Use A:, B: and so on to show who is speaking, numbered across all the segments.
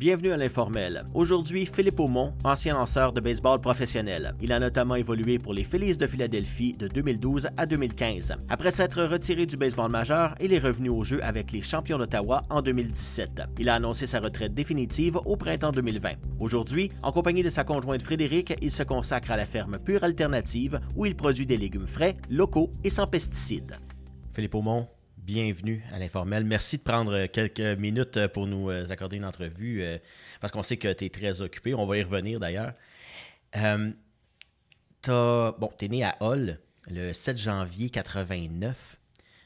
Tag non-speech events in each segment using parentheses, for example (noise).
A: Bienvenue à l'informel. Aujourd'hui, Philippe Aumont, ancien lanceur de baseball professionnel. Il a notamment évolué pour les Phillies de Philadelphie de 2012 à 2015. Après s'être retiré du baseball majeur, il est revenu au jeu avec les champions d'Ottawa en 2017. Il a annoncé sa retraite définitive au printemps 2020. Aujourd'hui, en compagnie de sa conjointe Frédéric, il se consacre à la ferme Pure Alternative où il produit des légumes frais, locaux et sans pesticides. Philippe Aumont, bienvenue à l'informel. Merci de prendre quelques minutes pour nous accorder une entrevue, euh, parce qu'on sait que tu es très occupé. On va y revenir d'ailleurs. Euh, bon, tu es né à Hull le 7 janvier 89,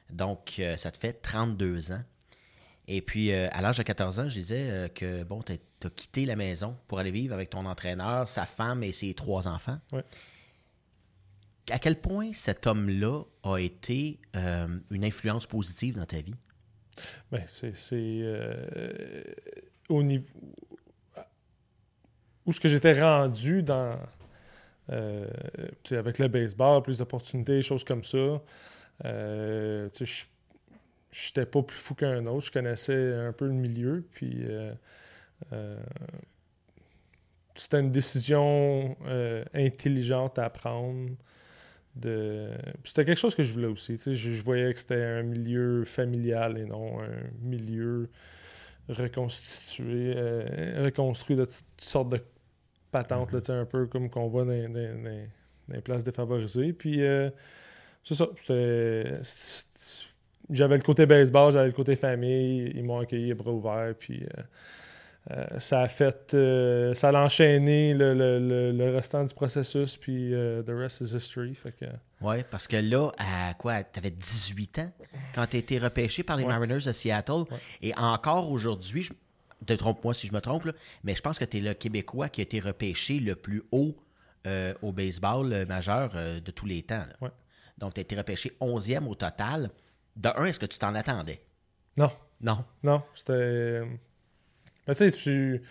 A: donc euh, ça te fait 32 ans. Et puis, à l'âge de 14 ans, je disais que bon, tu as, quitté la maison pour aller vivre avec ton entraîneur, sa femme et ses trois enfants.
B: Ouais
A: à quel point cet homme-là a été euh, une influence positive dans ta vie?
B: Bien, c'est euh, au niveau où ce que j'étais rendu dans euh, avec le baseball, plus d'opportunités, choses comme ça. Euh, je n'étais pas plus fou qu'un autre. Je connaissais un peu le milieu. Puis c'était une décision intelligente à prendre C'était quelque chose que je voulais aussi. Je, je, voyais que c'était un milieu familial et non un milieu reconstitué, euh, reconstruit de toutes sortes de patentes, un peu comme qu'on voit dans, dans, les places défavorisées. Puis euh, c'est ça. J'avais le côté baseball, j'avais le côté famille. Ils m'ont accueilli à bras ouverts. Puis. Euh, euh, ça a fait. Euh, ça a enchaîné le, le, le, restant du processus, puis euh, the rest is history. Que...
A: Oui, parce que là, à quoi Tu avais 18 ans quand tu été repêché par les Mariners de Seattle. Et encore aujourd'hui, je... trompe-moi si je me trompe, mais je pense que tu es le Québécois qui a été repêché le plus haut au baseball majeur de tous les temps. Donc, tu as été repêché 11e au total. De un, est-ce que tu t'en attendais?
B: Non.
A: Non?
B: Non, c'était mais tu sais, tu.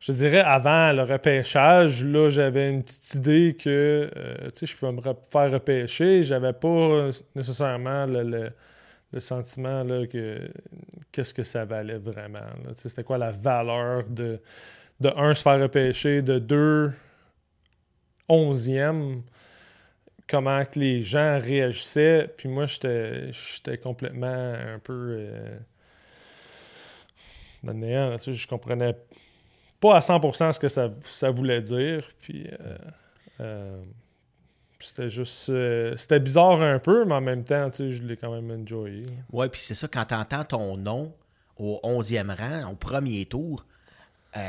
B: Je dirais, avant le repêchage, là, j'avais une petite idée que, euh, je pouvais me faire repêcher. J'avais pas nécessairement le, sentiment, là, que qu'est-ce que ça valait vraiment. C'était quoi la valeur de, de un, se faire repêcher, de deux, onzième, comment que les gens réagissaient. Puis moi, j'étais complètement un peu... Euh, dans néant. Tu sais, je comprenais pas à 100% ce que ça, ça voulait dire. Puis euh, euh, c'était juste. Euh, c'était bizarre un peu, mais en même temps, tu sais, je l'ai quand même enjoyé.
A: Ouais, puis c'est ça, quand tu entends ton nom au 11e rang, au premier tour,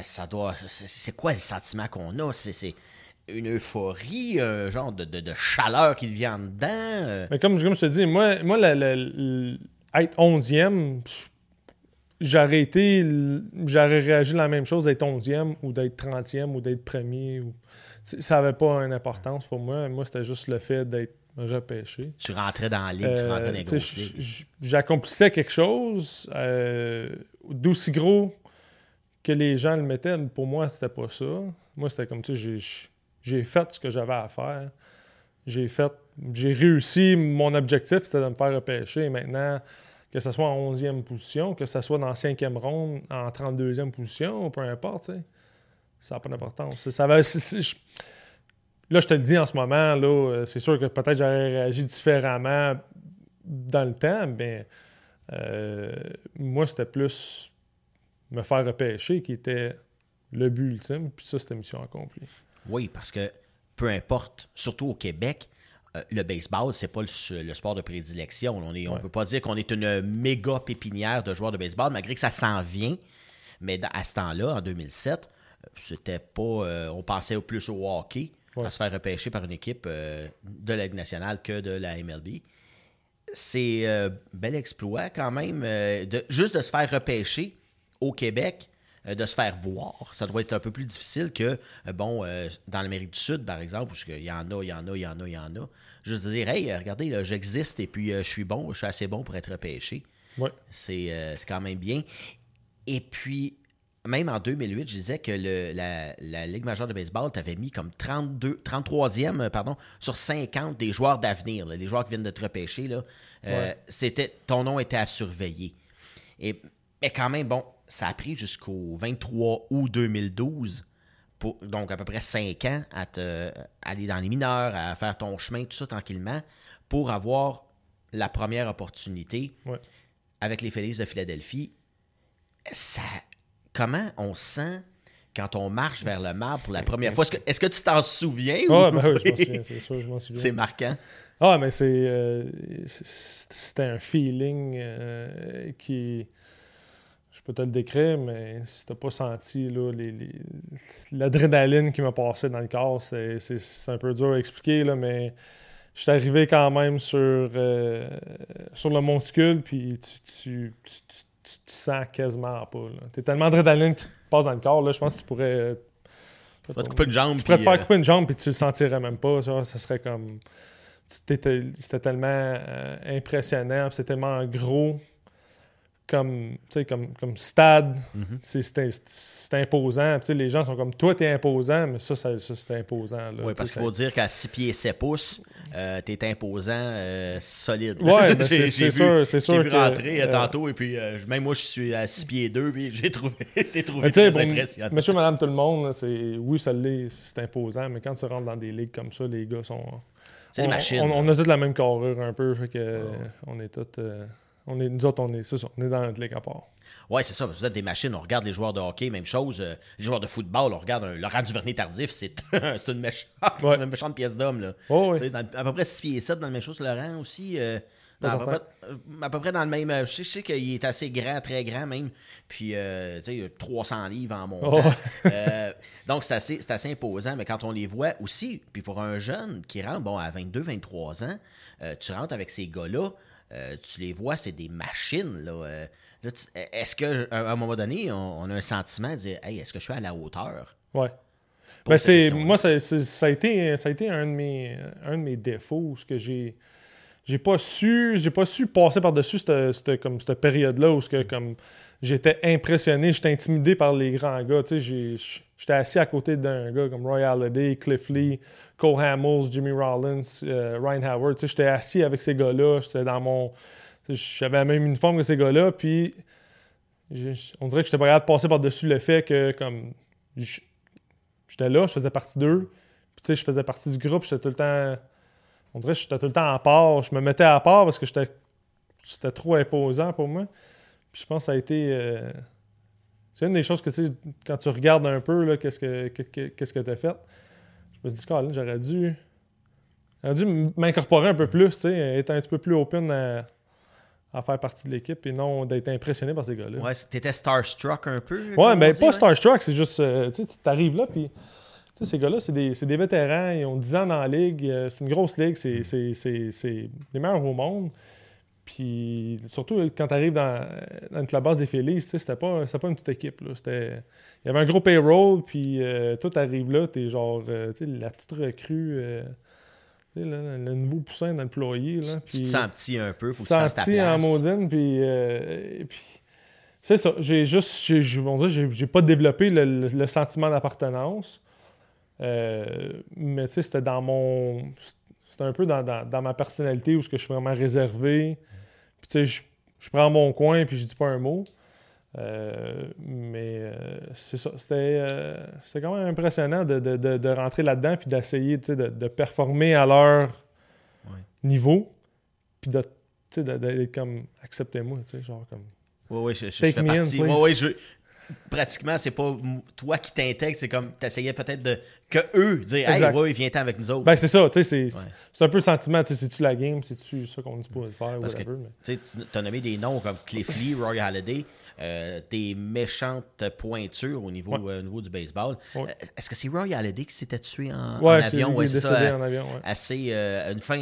A: ça doit. C'est quoi le sentiment qu'on a? C'est une euphorie, un genre de, de, chaleur qui vient dedans.
B: Mais comme, comme je te dis, moi, moi la, être 11e, j'aurais été. J'aurais réagi la même chose d'être 11e ou d'être 30e ou d'être premier. Ou... Ça n'avait pas une importance pour moi. Moi, c'était juste le fait d'être repêché.
A: Tu rentrais dans la ligue, tu rentrais dans les
B: euh, J'accomplissais quelque chose euh, d'aussi gros que les gens le mettaient. Pour moi, c'était pas ça. Moi, c'était comme, tu sais, j'ai fait ce que j'avais à faire. J'ai fait, j'ai réussi. Mon objectif, c'était de me faire repêcher. Maintenant, que ce soit en 11e position, que ce soit dans la 5e ronde, en 32e position, peu importe, ça n'a pas d'importance. Ça va, là, je te le dis en ce moment, là, euh, c'est sûr que peut-être j'aurais réagi différemment dans le temps, mais euh, moi, c'était plus me faire repêcher qui était le but ultime, puis ça, c'était mission accomplie.
A: Oui, parce que peu importe, surtout au Québec, le baseball, c'est pas le, sport de prédilection. On ne peut pas dire qu'on est une méga pépinière de joueurs de baseball, malgré que ça s'en vient. Mais à ce temps-là, en 2007, euh, c'était pas. Euh, on pensait plus au hockey, à se faire repêcher par une équipe de la Ligue nationale que de la MLB. C'est un bel exploit quand même, de, juste de se faire repêcher au Québec euh, de se faire voir. Ça doit être un peu plus difficile que, euh, bon, euh, dans l'Amérique du Sud, par exemple, où il y en a, il y en a, il y en a, il y en a. Juste dire, hey, regardez, j'existe et puis je suis bon, je suis assez bon pour être repêché.
B: Ouais.
A: C'est quand même bien. Et puis, même en 2008, je disais que le, la, Ligue majeure de baseball t'avait mis comme 32, 33e pardon, sur 50 des joueurs d'avenir, les joueurs qui viennent de te repêcher. Là, c'était, ton nom était à surveiller. Et, mais quand même, bon, ça a pris jusqu'au 23 août 2012, pour, donc à peu près 5 ans, à te, aller dans les mineurs, à faire ton chemin, tout ça tranquillement, pour avoir la première opportunité
B: Ouais.
A: avec les Félix de Philadelphie. Ça, comment on sent quand on marche vers le marbre pour la première fois? Est-ce que, tu t'en souviens?
B: Ah,
A: ou-
B: ben oui, je m'en souviens, c'est sûr, je m'en (laughs) souviens.
A: C'est marquant.
B: Ah, mais c'est. euh, C'était un feeling euh, qui. Je peux te le décrire, mais si t'as pas senti là, les- les- l'adrénaline qui m'a passé dans le corps, c'est un peu dur à expliquer, là, mais je suis arrivé quand même sur, euh, sur le monticule, puis tu, tu, tu, tu- tu- tu sens quasiment pas. T'es tellement d'adrénaline qui te passe dans le corps, là, je pense que tu pourrais. euh,
A: Tu vas te couper une jambe.
B: tu pourrais te faire
A: euh,
B: couper une jambe puis tu le sentirais même pas. Ça, ça serait comme. C'était tellement euh, impressionnant, c'était tellement gros comme, tu sais, comme, comme stade.
A: Mhm.
B: C'est- imposant. Les gens sont comme toi, t'es imposant, mais ça, ça, ça, c'était imposant. là.
A: Oui, parce qu'il faut dire qu'à 6 pieds 7 pouces, euh, t'es imposant, euh, solide. (laughs) J'ai-
B: c'est c'est sûr, c'est
A: J'ai
B: sûr
A: vu
B: que,
A: rentrer euh, tantôt et puis même moi je suis à 6 pieds 2 puis j'ai trouvé, (laughs) j'ai trouvé très
B: pour
A: impressionnant.
B: Monsieur, madame, tout le monde, c'est oui, ça l'est, c'est imposant, mais quand tu rentres dans des ligues comme ça, les gars sont.
A: C'est des machines.
B: On, on a toutes la même carrure un peu, fait que on est tous. On est, nous autres, on est, ça, on est dans notre ligue à part.
A: Ouais, c'est ça. Vous êtes des machines. On regarde les joueurs de hockey, même chose. euh, les joueurs de football, on regarde un Laurent Duvernay tardif, c'est (laughs) une, méchante,
B: Ouais.
A: une méchante pièce d'homme. là.
B: Oh, oui.
A: Dans- à peu près 6 pieds 7 dans le même chose, Laurent aussi. euh, dans-
B: Pas
A: à, peu
B: certain.
A: près, euh, à peu près dans le même. Je sais, qu'il est assez grand, très grand même. Puis, euh, tu sais, 300 livres en montant.
B: Oh. (laughs)
A: Euh, donc, c'est assez, assez imposant. Mais quand on les voit aussi, puis pour un jeune qui rentre, bon, à 22, 23 ans, euh, tu rentres avec ces gars-là, euh, tu les vois, c'est des machines. Là, euh, là, est-ce qu'à un moment donné, on, on a un sentiment de dire, hey, est-ce que je suis à la hauteur?
B: Ouais. Ben, c'est, moi, ça, ça a été, ça a été un, de mes, un de mes défauts, ce que j'ai. J'ai pas su, j'ai pas su passer par-dessus cette, cette- comme, cette période-là où ce que, comme, j'étais impressionné, j'étais intimidé par les grands gars. J'étais assis à côté d'un gars comme Roy Halladay, Cliff Lee, Cole Hamels, Jimmy Rollins, euh, Ryan Howard. Tu j'étais assis avec ces gars-là. J'étais dans mon. tu J'avais la même uniforme que ces gars-là. Puis on dirait que j'étais pas capable de passer par-dessus le fait que comme j'étais là, je faisais partie d'eux. Puis tu sais, je faisais partie du groupe, j'étais tout le temps. On dirait que j'étais tout le temps à part. Je me mettais à part parce que j'étais. C'était trop imposant pour moi. Puis je pense que ça a été. euh, C'est une des choses que tu sais, quand tu regardes un peu, qu'est-ce que que- que- tu as fait. Je me dis, Colin, j'aurais dû. J'aurais dû m'incorporer un peu plus, tu sais, être un petit peu plus open à, à faire partie de l'équipe et non d'être impressionné par ces gars-là.
A: Ouais, t'étais starstruck un peu?
B: Ouais,
A: on
B: ben
A: dit,
B: pas
A: ouais?
B: Starstruck, c'est juste, euh, tu sais, t'arrives là, puis ces gars-là, c'est des, c'est des vétérans, ils ont 10 ans dans la ligue, euh, c'est une grosse ligue, c'est, c'est, c'est, c'est les meilleurs au monde. Puis surtout quand t'arrives dans, dans une clubhouse des Phillies, tu sais, c'était pas, pas une petite équipe, là. Il y avait un gros payroll, puis euh, toi, t'arrives là, t'es genre, euh, tu sais, la petite recrue, euh, tu le nouveau poussin dans le ployer, là.
A: Tu- Tu
B: puis-
A: te sens petit un peu, faut que tu fasses ta
B: senti en maudine, puis, euh, puis c'est ça. J'ai juste, j'ai, pas développé le, le- le sentiment d'appartenance, Euh, mais tu sais, c'était dans mon, c'était un peu dans, dans- dans ma personnalité où ce que je suis vraiment réservé. Puis tu sais, je, je prends mon coin puis je dis pas un mot. Euh, mais euh, c'est ça. C'était, euh, c'était quand même impressionnant de, de- de- de rentrer là-dedans puis d'essayer de, de performer à leur
A: Ouais.
B: niveau. Puis de, d'être comme acceptez-moi, tu sais, genre comme.
A: Oui, oui, je, je- je fais partie. Ouais, ouais, je- Pratiquement, c'est pas toi qui t'intègres, c'est comme t'essayais peut-être de. que eux dire Hey, ouais, viens-t'en avec nous autres.
B: Ben, c'est ça, tu sais, c'est,
A: Ouais.
B: c'est un peu le sentiment, tu sais, c'est-tu la game, c'est-tu ça qu'on est supposé faire,
A: Parce
B: whatever. mais-
A: Tu sais, tu as nommé des noms comme Cliff Lee, Roy Halladay, euh, des méchantes pointures au niveau,
B: Ouais.
A: euh, au niveau du baseball.
B: Ouais.
A: Euh, Est-ce que c'est Roy Halladay qui s'était tué en, en
B: Ouais,
A: avion?
B: est
A: c'est ça.
B: en avion,
A: assez, une fin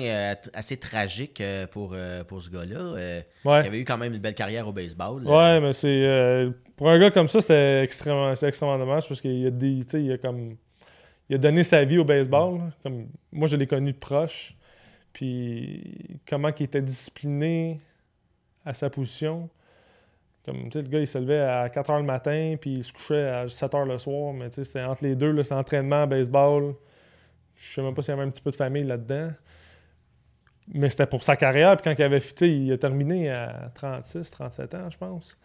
A: assez tragique pour, pour ce gars-là. Il avait eu quand même une belle carrière au baseball.
B: Ouais, mais c'est. pour un gars comme ça, c'était extrêmement, extrêmement dommage parce qu'il a, des, il a comme. Il a donné sa vie au baseball. là. Comme, moi, je l'ai connu de proche. Puis comment il était discipliné à sa position. Comme, tu sais, le gars, il se levait à 4 h le matin, puis il se couchait à 7 h le soir. Mais tu sais, c'était entre les deux, là, c'est entraînement, baseball. Je sais même pas s'il y avait un petit peu de famille là-dedans. Mais c'était pour sa carrière. Puis quand il avait sais, il a terminé à 36, 37 ans, je pense.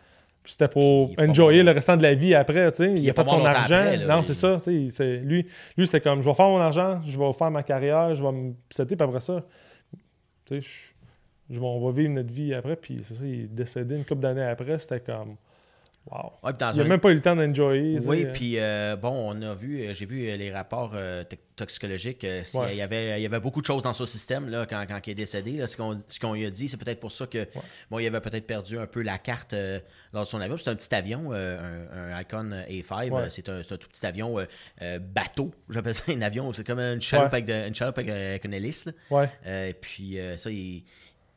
B: Puis c'était pour enjoyer le restant de la vie après, tu sais. Il a fait son argent. non, c'est ça, tu sais. Lui, lui c'était comme, je vais faire mon argent, je vais faire ma carrière, je vais me setter, puis après ça, tu sais, je, on va vivre notre vie après, puis c'est ça, il est décédé une couple d'années après, c'était comme... Wow. il n'a même pas eu le temps d'enjoyer.
A: Oui, puis euh, bon, on a vu, euh, j'ai vu euh, les rapports toxicologiques. il, y avait, il y avait beaucoup de choses dans son système là, quand, quand il est décédé. ce qu'on lui a dit, c'est peut-être pour ça que bon, il avait peut-être perdu un peu la carte lors de son avion. C'est un petit avion, un, Icon A5. C'est un, tout petit avion bateau. J'appelle ça un avion. C'est comme une chaloupe, avec, une, chaloupe avec, une hélice. Et puis ça, il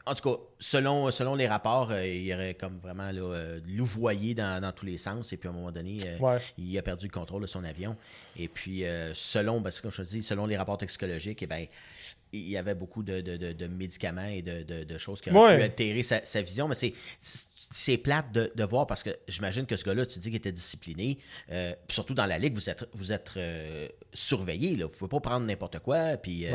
A: en tout cas, selon, selon les rapports, euh, il aurait comme vraiment là, euh, louvoyé dans, tous les sens. Et puis à un moment donné, euh, il a perdu le contrôle de son avion. Et puis, selon, parce que comme je dis, selon les rapports toxicologiques, eh ben, il y avait beaucoup de, médicaments et de, choses qui auraient pu altérer sa, vision. Mais c'est plate de, voir parce que j'imagine que ce gars-là, tu dis qu'il était discipliné. surtout dans la ligue, vous êtes, vous êtes surveillé. Là. Vous ne pouvez pas prendre n'importe quoi. Puis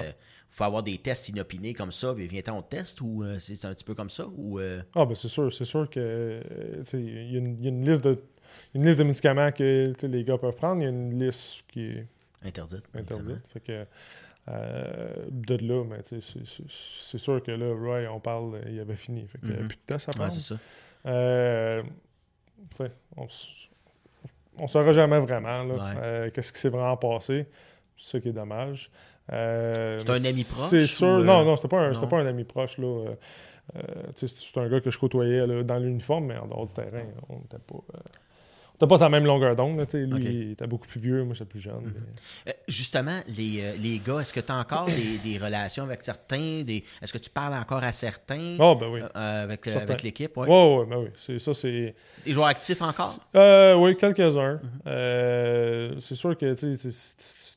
A: faut avoir des tests inopinés comme ça, puis viens-t'en on teste ou euh, c'est un petit peu comme ça ou euh?
B: Ah ben c'est sûr, c'est sûr que euh, il y, a une liste de une liste de médicaments que les gars peuvent prendre, il y a une liste qui est
A: interdite.
B: Interdite. Fait que de là, mais c'est sûr que là, Roy, on parle, il avait fini. Fait a mm-hmm. plus de à prendre.
A: Ouais, ça.
B: on ne saura jamais vraiment qu'est-ce qui s'est vraiment passé. C'est ça qui est dommage.
A: Euh, c'est un ami proche?
B: C'est sûr. Euh, non, non, c'était pas, un, pas un ami proche. Là. Euh, c'est un gars que je côtoyais dans l'uniforme, mais en dehors du terrain, on n'était pas. T'as pas sa même longueur d'onde. Lui, était beaucoup plus vieux, moi, j'étais plus jeune.
A: Mhm. justement, les, les gars, est-ce que tu as encore des, des, relations avec certains des... Est-ce que tu parles encore à certains
B: oh, ben oui.
A: avec, avec l'équipe
B: Oui, ouais, ben oui. C'est, ça, c'est...
A: Des joueurs actifs encore?
B: Oui, quelques-uns. Mhm. c'est sûr que tu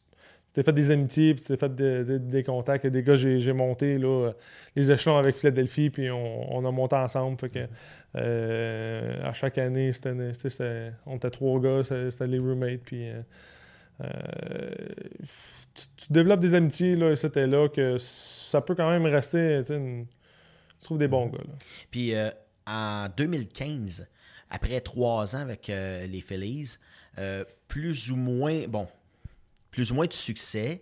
B: t'es fait des amitiés, puis tu t'es fait des contacts. Des gars, j'ai monté là, les échelons avec Philadelphie, puis on, a monté ensemble. Fait que, euh, à chaque année, c'était, on était trois gars, c'était les roommates. Puis, euh, euh, tu, développes des amitiés, là, c'était là, que ça peut quand même rester. tu trouves des bons gars. Là.
A: Puis en 2015, après trois ans avec les Phillies, plus ou moins, bon, plus ou moins de succès.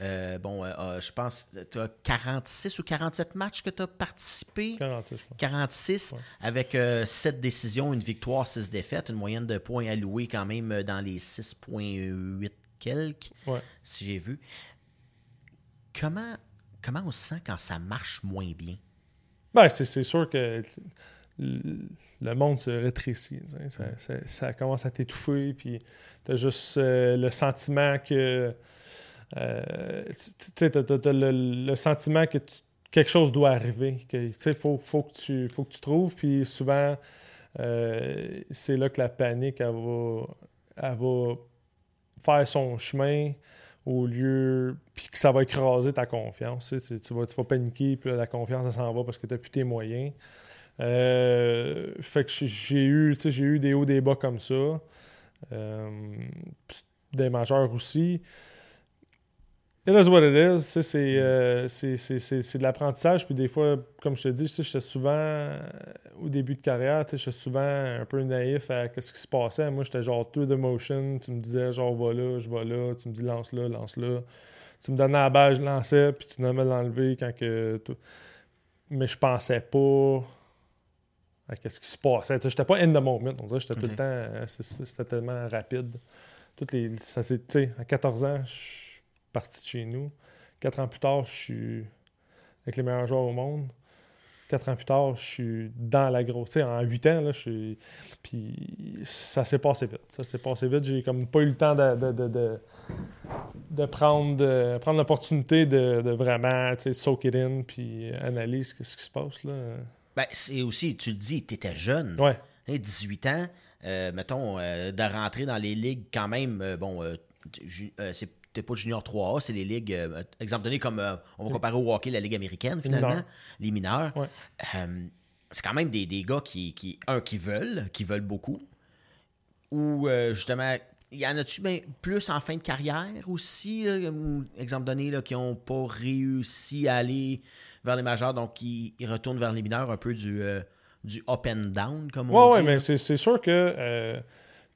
A: Euh, bon, euh, euh, je pense que tu as 46 ou 47 matchs que tu as participé?
B: 46, je
A: 46, avec 7 décisions, une victoire, 6 défaites, une moyenne de points alloués quand même dans les 6,8 quelques, si j'ai vu. Comment, comment on se sent quand ça marche moins bien?
B: Ben, c'est sûr que le monde se rétrécit. Ça, commence à t'étouffer, puis tu as juste euh, le sentiment que. Euh, tu as, le, sentiment que quelque chose doit arriver. Il faut, faut, que tu, faut que tu trouves, puis souvent, euh, c'est là que la panique, elle va, elle va faire son chemin au lieu. Puis que ça va écraser ta confiance. Tu, vas, tu vas paniquer, puis la confiance, ça s'en va parce que tu n'as plus tes moyens. Euh, fait que j'ai eu, j'ai eu des hauts, des bas comme ça. Euh, des majeurs aussi. It is what it is. Euh, c'est de l'apprentissage. Puis des fois, comme je te dis, j'étais souvent, au début de carrière, j'étais souvent un peu naïf à ce qui se passait. Moi, j'étais genre tout de motion. Tu me disais, genre, va là, je vais là. Tu me dis, lance là, lance là. Tu me donnais la balle, je lançais, puis tu me l'enlever quand que. Mais je pensais pas qu'est-ce qui se passait. J'étais pas in the moment. On dirait j'étais tout le temps. Euh, c'était tellement rapide. Toutes les, ça, à 14 ans, je suis parti de chez nous. Quatre ans plus tard, je suis avec les meilleurs joueurs au monde. Quatre ans plus tard, je suis dans la grosse. En huit ans, là, je suis. Puis ça s'est passé vite. Ça s'est passé vite. J'ai comme pas eu le temps de, de, de, prendre, prendre l'opportunité de, vraiment soak it in puis analyser ce qui se passe. Là.
A: Ben, c'est aussi, tu le dis, tu étais jeune.
B: Ouais.
A: 18 ans, euh, mettons, euh, de rentrer dans les ligues quand même, euh, bon, c'est pas Junior 3A, c'est les ligues, exemple donné, comme on va comparer au hockey, la Ligue américaine, finalement, les mineurs. c'est quand même des, des gars qui, qui, un, qui veulent, qui veulent beaucoup, ou justement, il y en a-tu ben, plus en fin de carrière aussi, exemple donné, là, qui n'ont pas réussi à aller vers les majeurs, donc ils, retournent vers les mineurs un peu du, euh, du up and down, comme
B: on
A: dit.
B: Oui, mais c'est sûr que euh,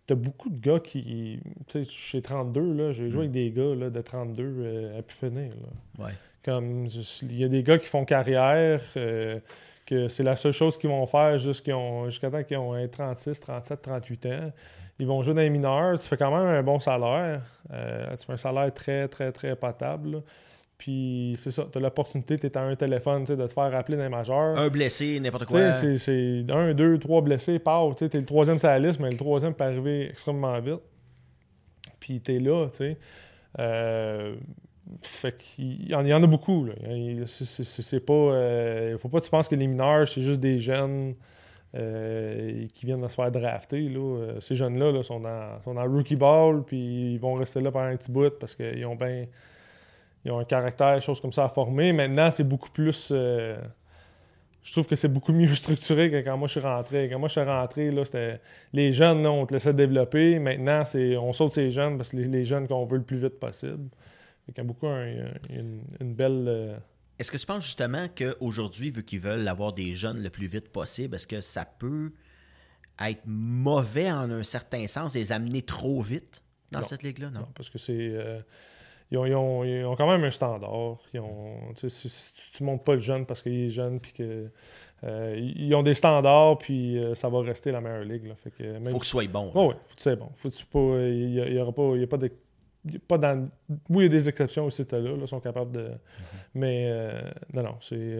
B: tu as beaucoup de gars qui. Tu sais, chez 32, là, j'ai joué mm. avec des gars là, de 32 euh, à pu finir.
A: Ouais.
B: Comme il y a des gars qui font carrière, euh, que c'est la seule chose qu'ils vont faire jusqu'à temps qu'ils ont 36, 37, 38 ans. Ils vont jouer dans les mineurs. Tu fais quand même un bon salaire. tu fais un salaire très, très, très potable. Puis c'est ça, tu as l'opportunité, tu es à un téléphone, de te faire rappeler d'un majeur.
A: Un blessé, n'importe quoi.
B: C'est un, deux, trois blessés, paf, tu es le troisième sur la liste, mais le troisième peut arriver extrêmement vite. Puis tu es là, tu sais. Euh, fait qu'il y, en a beaucoup. Là. C'est pas. Euh, faut pas que tu penses que les mineurs, c'est juste des jeunes euh, qui viennent de se faire drafter. Là. Ces jeunes-là là, sont, dans, sont dans rookie ball, puis ils vont rester là pendant un petit bout parce qu'ils ont bien ils ont un caractère, choses comme ça à former. Maintenant, c'est beaucoup plus. Euh, je trouve que c'est beaucoup mieux (laughs) structuré que quand moi je suis rentré. Quand moi je suis rentré, là, c'était. Les jeunes, là, on te laissait développer. Maintenant, c'est on saute ces jeunes parce que les, les jeunes qu'on veut le plus vite possible. Il y a beaucoup une, belle. Euh,
A: est-ce que tu penses justement qu'aujourd'hui, vu qu'ils veulent avoir des jeunes le plus vite possible, est-ce que ça peut être mauvais en un certain sens, les amener trop vite dans cette ligue-là? Non?
B: parce que c'est. Euh, ils ont, quand même un standard. Ils ont, si, tu ne montes pas le jeune parce qu'il est jeune, puis que. Euh, ils ont des standards, puis euh, ça va rester la meilleure ligue. Là. Fait
A: que, faut que tu sois bon.
B: oui, faut que tu sois bon. Faut pas, il n'y aura pas, y a pas de. pas dans... Oui, il y a des exceptions aussi, là, là, sont capables de. Mm-hmm. Mais euh, non, non, c'est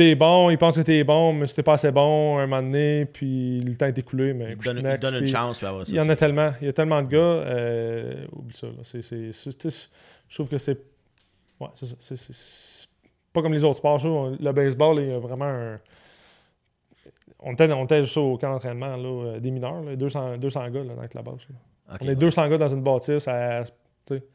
B: t'es bon, il pense que t'es bon, mais c'était pas assez bon un moment donné, puis le temps est écoulé. Mais
A: il donne, donne une chance.
B: il y en a tellement. Il y a tellement de gars. Euh, oublie ça. je trouve que c'est. Ouais, c'est. C'est pas comme les autres sports. Le baseball, il y a vraiment un. On était, on était juste au camp d'entraînement là, des mineurs, là, 200, 200 gars là, dans la base. on est 200 gars dans une bâtisse à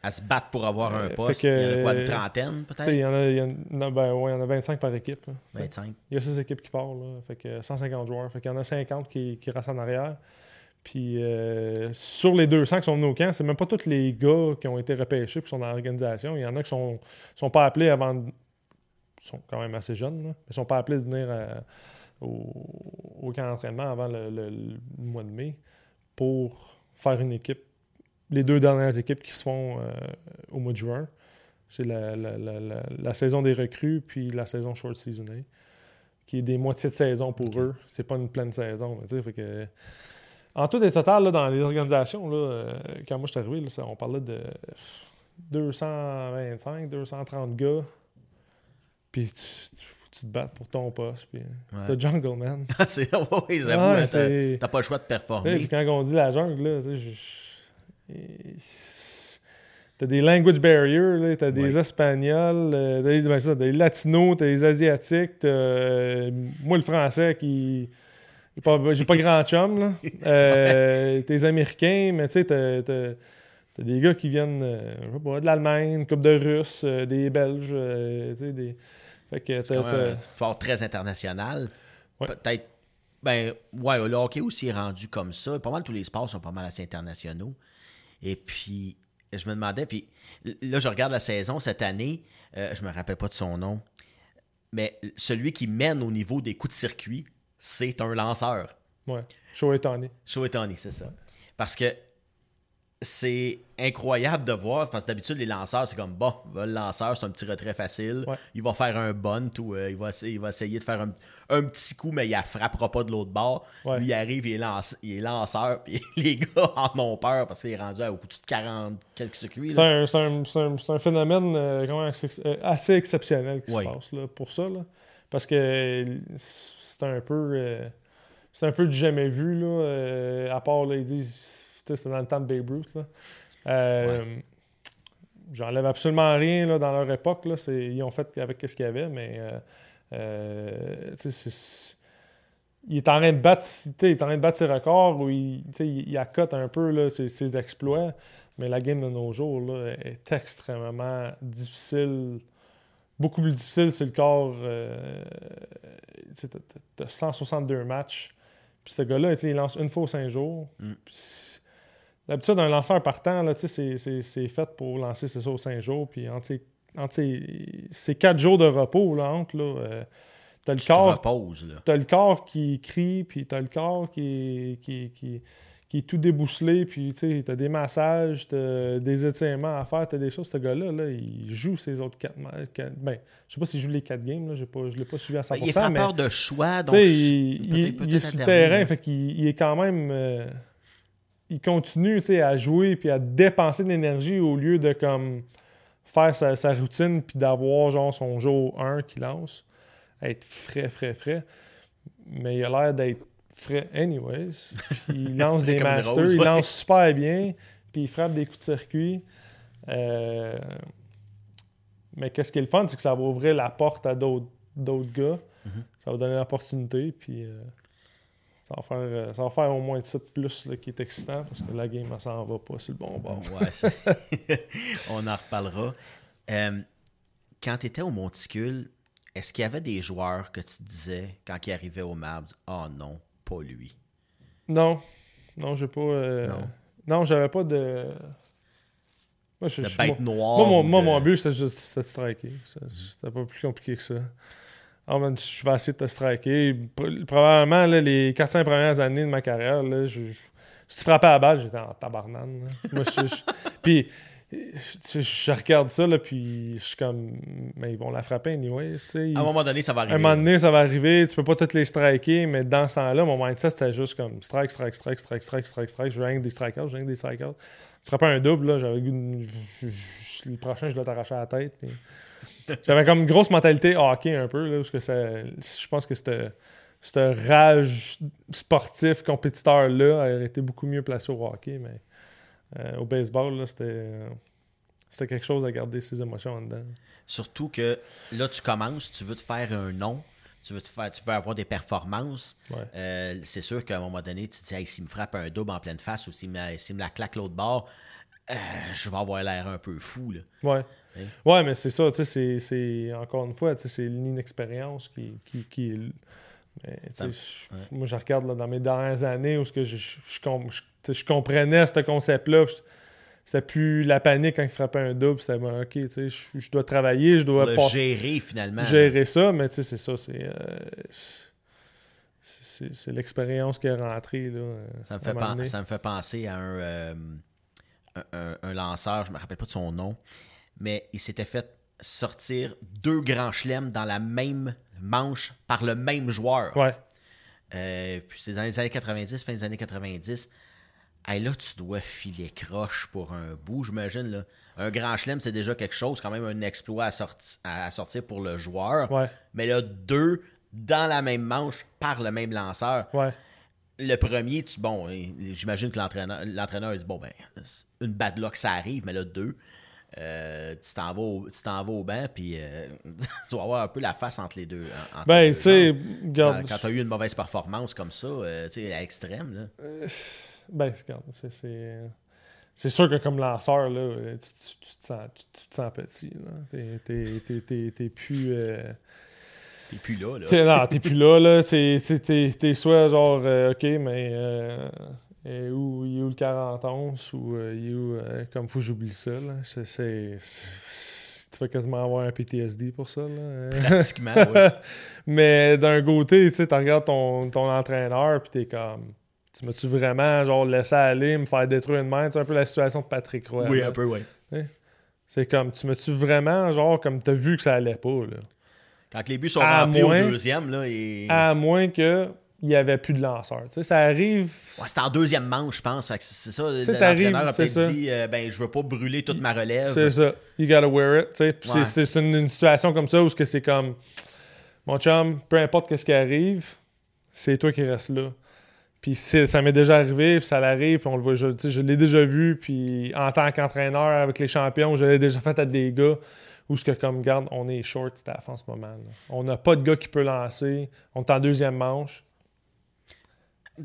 A: à se battre pour avoir un poste. il y en a quoi, une trentaine peut-être?
B: Il y, en a, il, y en a, ben, ouais, il y en a 25 par équipe.
A: 25.
B: Il y a 6 équipes qui partent. Là, fait que 150 joueurs. Fait qu'il y en a 50 qui, qui restent en arrière. Puis euh, sur les 200 qui sont venus au camp, c'est même pas tous les gars qui ont été repêchés qui sont dans l'organisation. Il y en a qui sont, sont pas appelés avant. Ils sont quand même assez jeunes, là, mais ils sont pas appelés de venir euh, au, au, camp d'entraînement avant le, mois de mai pour faire une équipe les deux dernières équipes qui se font euh, au mois de juin. C'est la, saison des recrues puis la saison short season qui est des moitiés de saison pour eux. C'est pas une pleine saison. Fait que, en tout et total, dans les organisations, là, euh, quand moi je suis arrivé, on parlait de 225, 230 gars. Puis tu, te battes pour ton poste. Puis C'est le jungle, man. (laughs)
A: oui, j'avoue. T'as, pas le choix de performer.
B: quand on dit la jungle, là, je T'as des language barriers, t'as des Espagnols, euh, ben, t'as des, Latinos, t'as des Asiatiques, t'as euh, moi le français qui. J'ai pas grand chum, là. (laughs) Euh, t'as des Américains, mais tu sais, t'as, t'as, des gars qui viennent de l'Allemagne, coupe de Russes, des Belges, tu sais, des.
A: Fait que c'est un sport très international. Peut-être. Ben, ouais, le hockey aussi est rendu comme ça. Pas mal tous les sports sont pas mal assez internationaux. Et puis, je me demandais, puis là, je regarde la saison cette année, euh, je me rappelle pas de son nom, mais celui qui mène au niveau des coups de circuit, c'est un lanceur.
B: Ouais, Show Tony.
A: Show Tony, c'est ça. Parce que c'est incroyable de voir, parce que d'habitude, les lanceurs, c'est comme, bon, le lanceur, c'est un petit retrait facile. Il va faire un bunt ou euh, il, va essayer, il va essayer de faire un, petit coup, mais il ne frappera pas de l'autre bord. Lui, il arrive, il est, il est lanceur, (laughs) puis les gars en ont peur parce qu'il est rendu à au bout de 40 quelques circuits.
B: C'est un, phénomène euh, euh, assez, exceptionnel qui se passe là, pour ça. Là. Parce que c'est un peu. c'est un peu du jamais vu, là. à part, là, ils disent c'était dans le temps de Babe Ruth. Euh, J'enlève absolument rien là, dans leur époque. Là. Ils ont fait avec ce qu'il y avait, mais euh, euh, il est en train de battre, il est en train de battre ses records ou il, il accote un peu là, ses, exploits. Mais la game de nos jours là, est extrêmement difficile, beaucoup plus difficile sur le corps. tu as 162 matchs. Puis ce gars-là, il lance une fois aux cinq jours. Mm. D'habitude, un lanceur partant, c'est fait pour lancer, c'est ça, aux 5 jours. Puis entre, ces 4 jours de repos, là, entre, là, euh, t'as le
A: Tu
B: corps.
A: te reposes, là.
B: T'as le corps qui crie, puis t'as le corps qui, qui, qui, qui est tout débousselé, puis tu sais, t'as des massages, t'as des étirements à faire, t'as des choses. Ce gars-là, là, il joue ses autres quatre matchs. Ben, je sais pas s'il joue les quatre games, là, j'ai pas, je l'ai pas suivi à 100%.
A: Il est
B: mais,
A: frappeur de choix, donc je-
B: il,
A: peut-être-
B: il- il est sur le
A: alterner,
B: terrain,
A: là.
B: fait qu'il il est quand même. euh, il continue, tu sais, à jouer, puis à dépenser de l'énergie au lieu de comme faire sa, sa routine, puis d'avoir genre son jour 1 qui lance, être frais, frais, frais. Mais il a l'air d'être frais anyways. Puis il (laughs) lance des masters, il lance super bien, puis il frappe des coups de circuit. Euh, Mais qu'est-ce qui est le fun, c'est que ça va ouvrir la porte à d'autres d'autres gars.
A: Mhm.
B: Ça va donner l'opportunité, puis euh, ça, va faire, euh, ça va faire au moins ça de plus là, qui est excitant, parce que la game, elle s'en va pas sur le bon bord.
A: Ouais, c'est- (laughs) on en reparlera. Euh, quand tu étais au Monticule, est-ce qu'il y avait des joueurs que tu disais, quand ils arrivaient au Mavs, oh non, pas lui?
B: Non, non, j'ai pas. euh,
A: Non.
B: Non, j'avais pas de. Moi, je,
A: De
B: je-
A: bête
B: moi-
A: noire.
B: Moi, mon, moi, but, c'était juste de striker. C'était pas plus compliqué que ça. Ah, man, je vais essayer de te striker. Pro- Probablement, là, les 4-5 premières années de ma carrière, là, je, si tu frappais à la balle, j'étais en tabarnane. Moi, je, je- (laughs) puis, je, je regarde ça, là, puis je suis comme, mais ils vont la frapper anyways,
A: À un moment donné, ça va
B: à
A: arriver.
B: un moment donné, ça va arriver, tu peux pas toutes les striker, mais dans ce temps-là, mon mindset, c'était juste comme strike, strike, strike, strike, strike, strike, strike. Je veux rien que des strikeouts, je veux rien que des strikeouts. Tu ferais pas un double, là, j'avais le prochain, je dois t'arracher la tête. puis- J'avais comme une grosse mentalité hockey un peu, là, parce que ça, je pense que cette rage sportif compétiteur-là aurait été beaucoup mieux placé au hockey, mais euh, au baseball, c'était, quelque chose à garder ses émotions en dedans.
A: Surtout que là, tu commences, tu veux te faire un nom, tu veux, te faire, tu veux avoir des performances.
B: Ouais.
A: Euh, c'est sûr qu'à un moment donné, tu te dis, hey, s'il me frappe un double en pleine face ou s'il me, me la claque l'autre bord, euh, je vais avoir l'air un peu fou. Là.
B: Ouais.
A: Hein?
B: Ouais, mais c'est ça, tu sais, c'est- encore une fois, tu sais, c'est l'inexpérience qui, qui, qui est. Mais, tu sais,
A: Ça-
B: je-
A: ouais.
B: Moi, je regarde là, dans mes dernières années où ce que je, je, je comprenais ce concept-là. C'était plus la panique quand il frappait un double. C'était ben, OK, tu sais, je, dois travailler, je dois pas
A: gérer finalement. là.
B: gérer ça, mais tu sais, c'est ça, c'est. euh, c'est- c'est l'expérience qui est rentrée. Là,
A: Ça me, fait pen- ça me fait penser à un, euh, un, un- un lanceur, je me rappelle pas de son nom, mais il s'était fait sortir deux grands chelems dans la même manche par le même joueur.
B: Ouais.
A: Euh, puis c'est dans les années 90, fin des années 90. Hey, là, tu dois filer croche pour un bout, j'imagine. Là. Un grand chelem, c'est déjà quelque chose, quand même un exploit à, sorti- à- à sortir pour le joueur.
B: Ouais.
A: Mais là, deux dans la même manche par le même lanceur.
B: Ouais.
A: Le premier, tu, bon, euh, j'imagine que l'entraîneur, l'entraîneur dit bon, ben, une bad luck, ça arrive, mais là, deux, euh, tu t'en vas au, tu vas au banc, puis euh, (laughs) tu vas avoir un peu la face entre les deux. entre
B: Ben, tu sais.
A: Quand, quand tu as eu une mauvaise performance comme ça, euh, tu sais, à l'extrême, là.
B: Ben, c'est- c'est- sûr que comme lanceur, là, tu, tu- tu te, sens, tu, tu te sens petit. T'es- plus.
A: T'es plus là, là.
B: t'es- non, t'es plus là. là. T'es soit genre, OK, mais. Euh, et où, il est où le 40 onces ou euh, il est où. euh, comme faut que j'oublie ça. Là. C'est- tu vas quasiment avoir un PTSD pour ça. Là.
A: Pratiquement, oui. (laughs)
B: Mais d'un côté, tu sais, tu regardes ton, ton entraîneur, puis t'es comme. Tu m'as-tu vraiment, genre, laissé aller, me faire détruire une main? C'est un peu la situation de Patrick Roy.
A: Oui,
B: là.
A: un peu, oui.
B: C'est comme, tu m'as-tu vraiment, genre, comme t'as vu que ça allait pas, là?
A: Quand les buts sont
B: À
A: remplis
B: moins-
A: au deuxième, là, et...
B: À moins que il y avait plus de. Tu sais, ça arrive.
A: Ouais, c'était en deuxième manche, je pense. C'est ça. L'entraîneur a
B: c'est
A: peut-être dit euh, ben, je veux pas brûler toute ma relève.
B: C'est ça. You gotta wear it. tu sais. Puis c'est-
A: Ouais.
B: c'est c'est une, une situation comme ça où c'est comme mon chum, peu importe ce qui arrive, c'est toi qui restes là. Puis c'est- ça m'est déjà arrivé, puis ça l'arrive, puis on le voit, je, je l'ai déjà vu, puis en tant qu'entraîneur avec les champions, je l'ai déjà fait à des gars où ce que comme garde, on est short staff en ce moment. là. On n'a pas de gars qui peut lancer. On est en deuxième manche.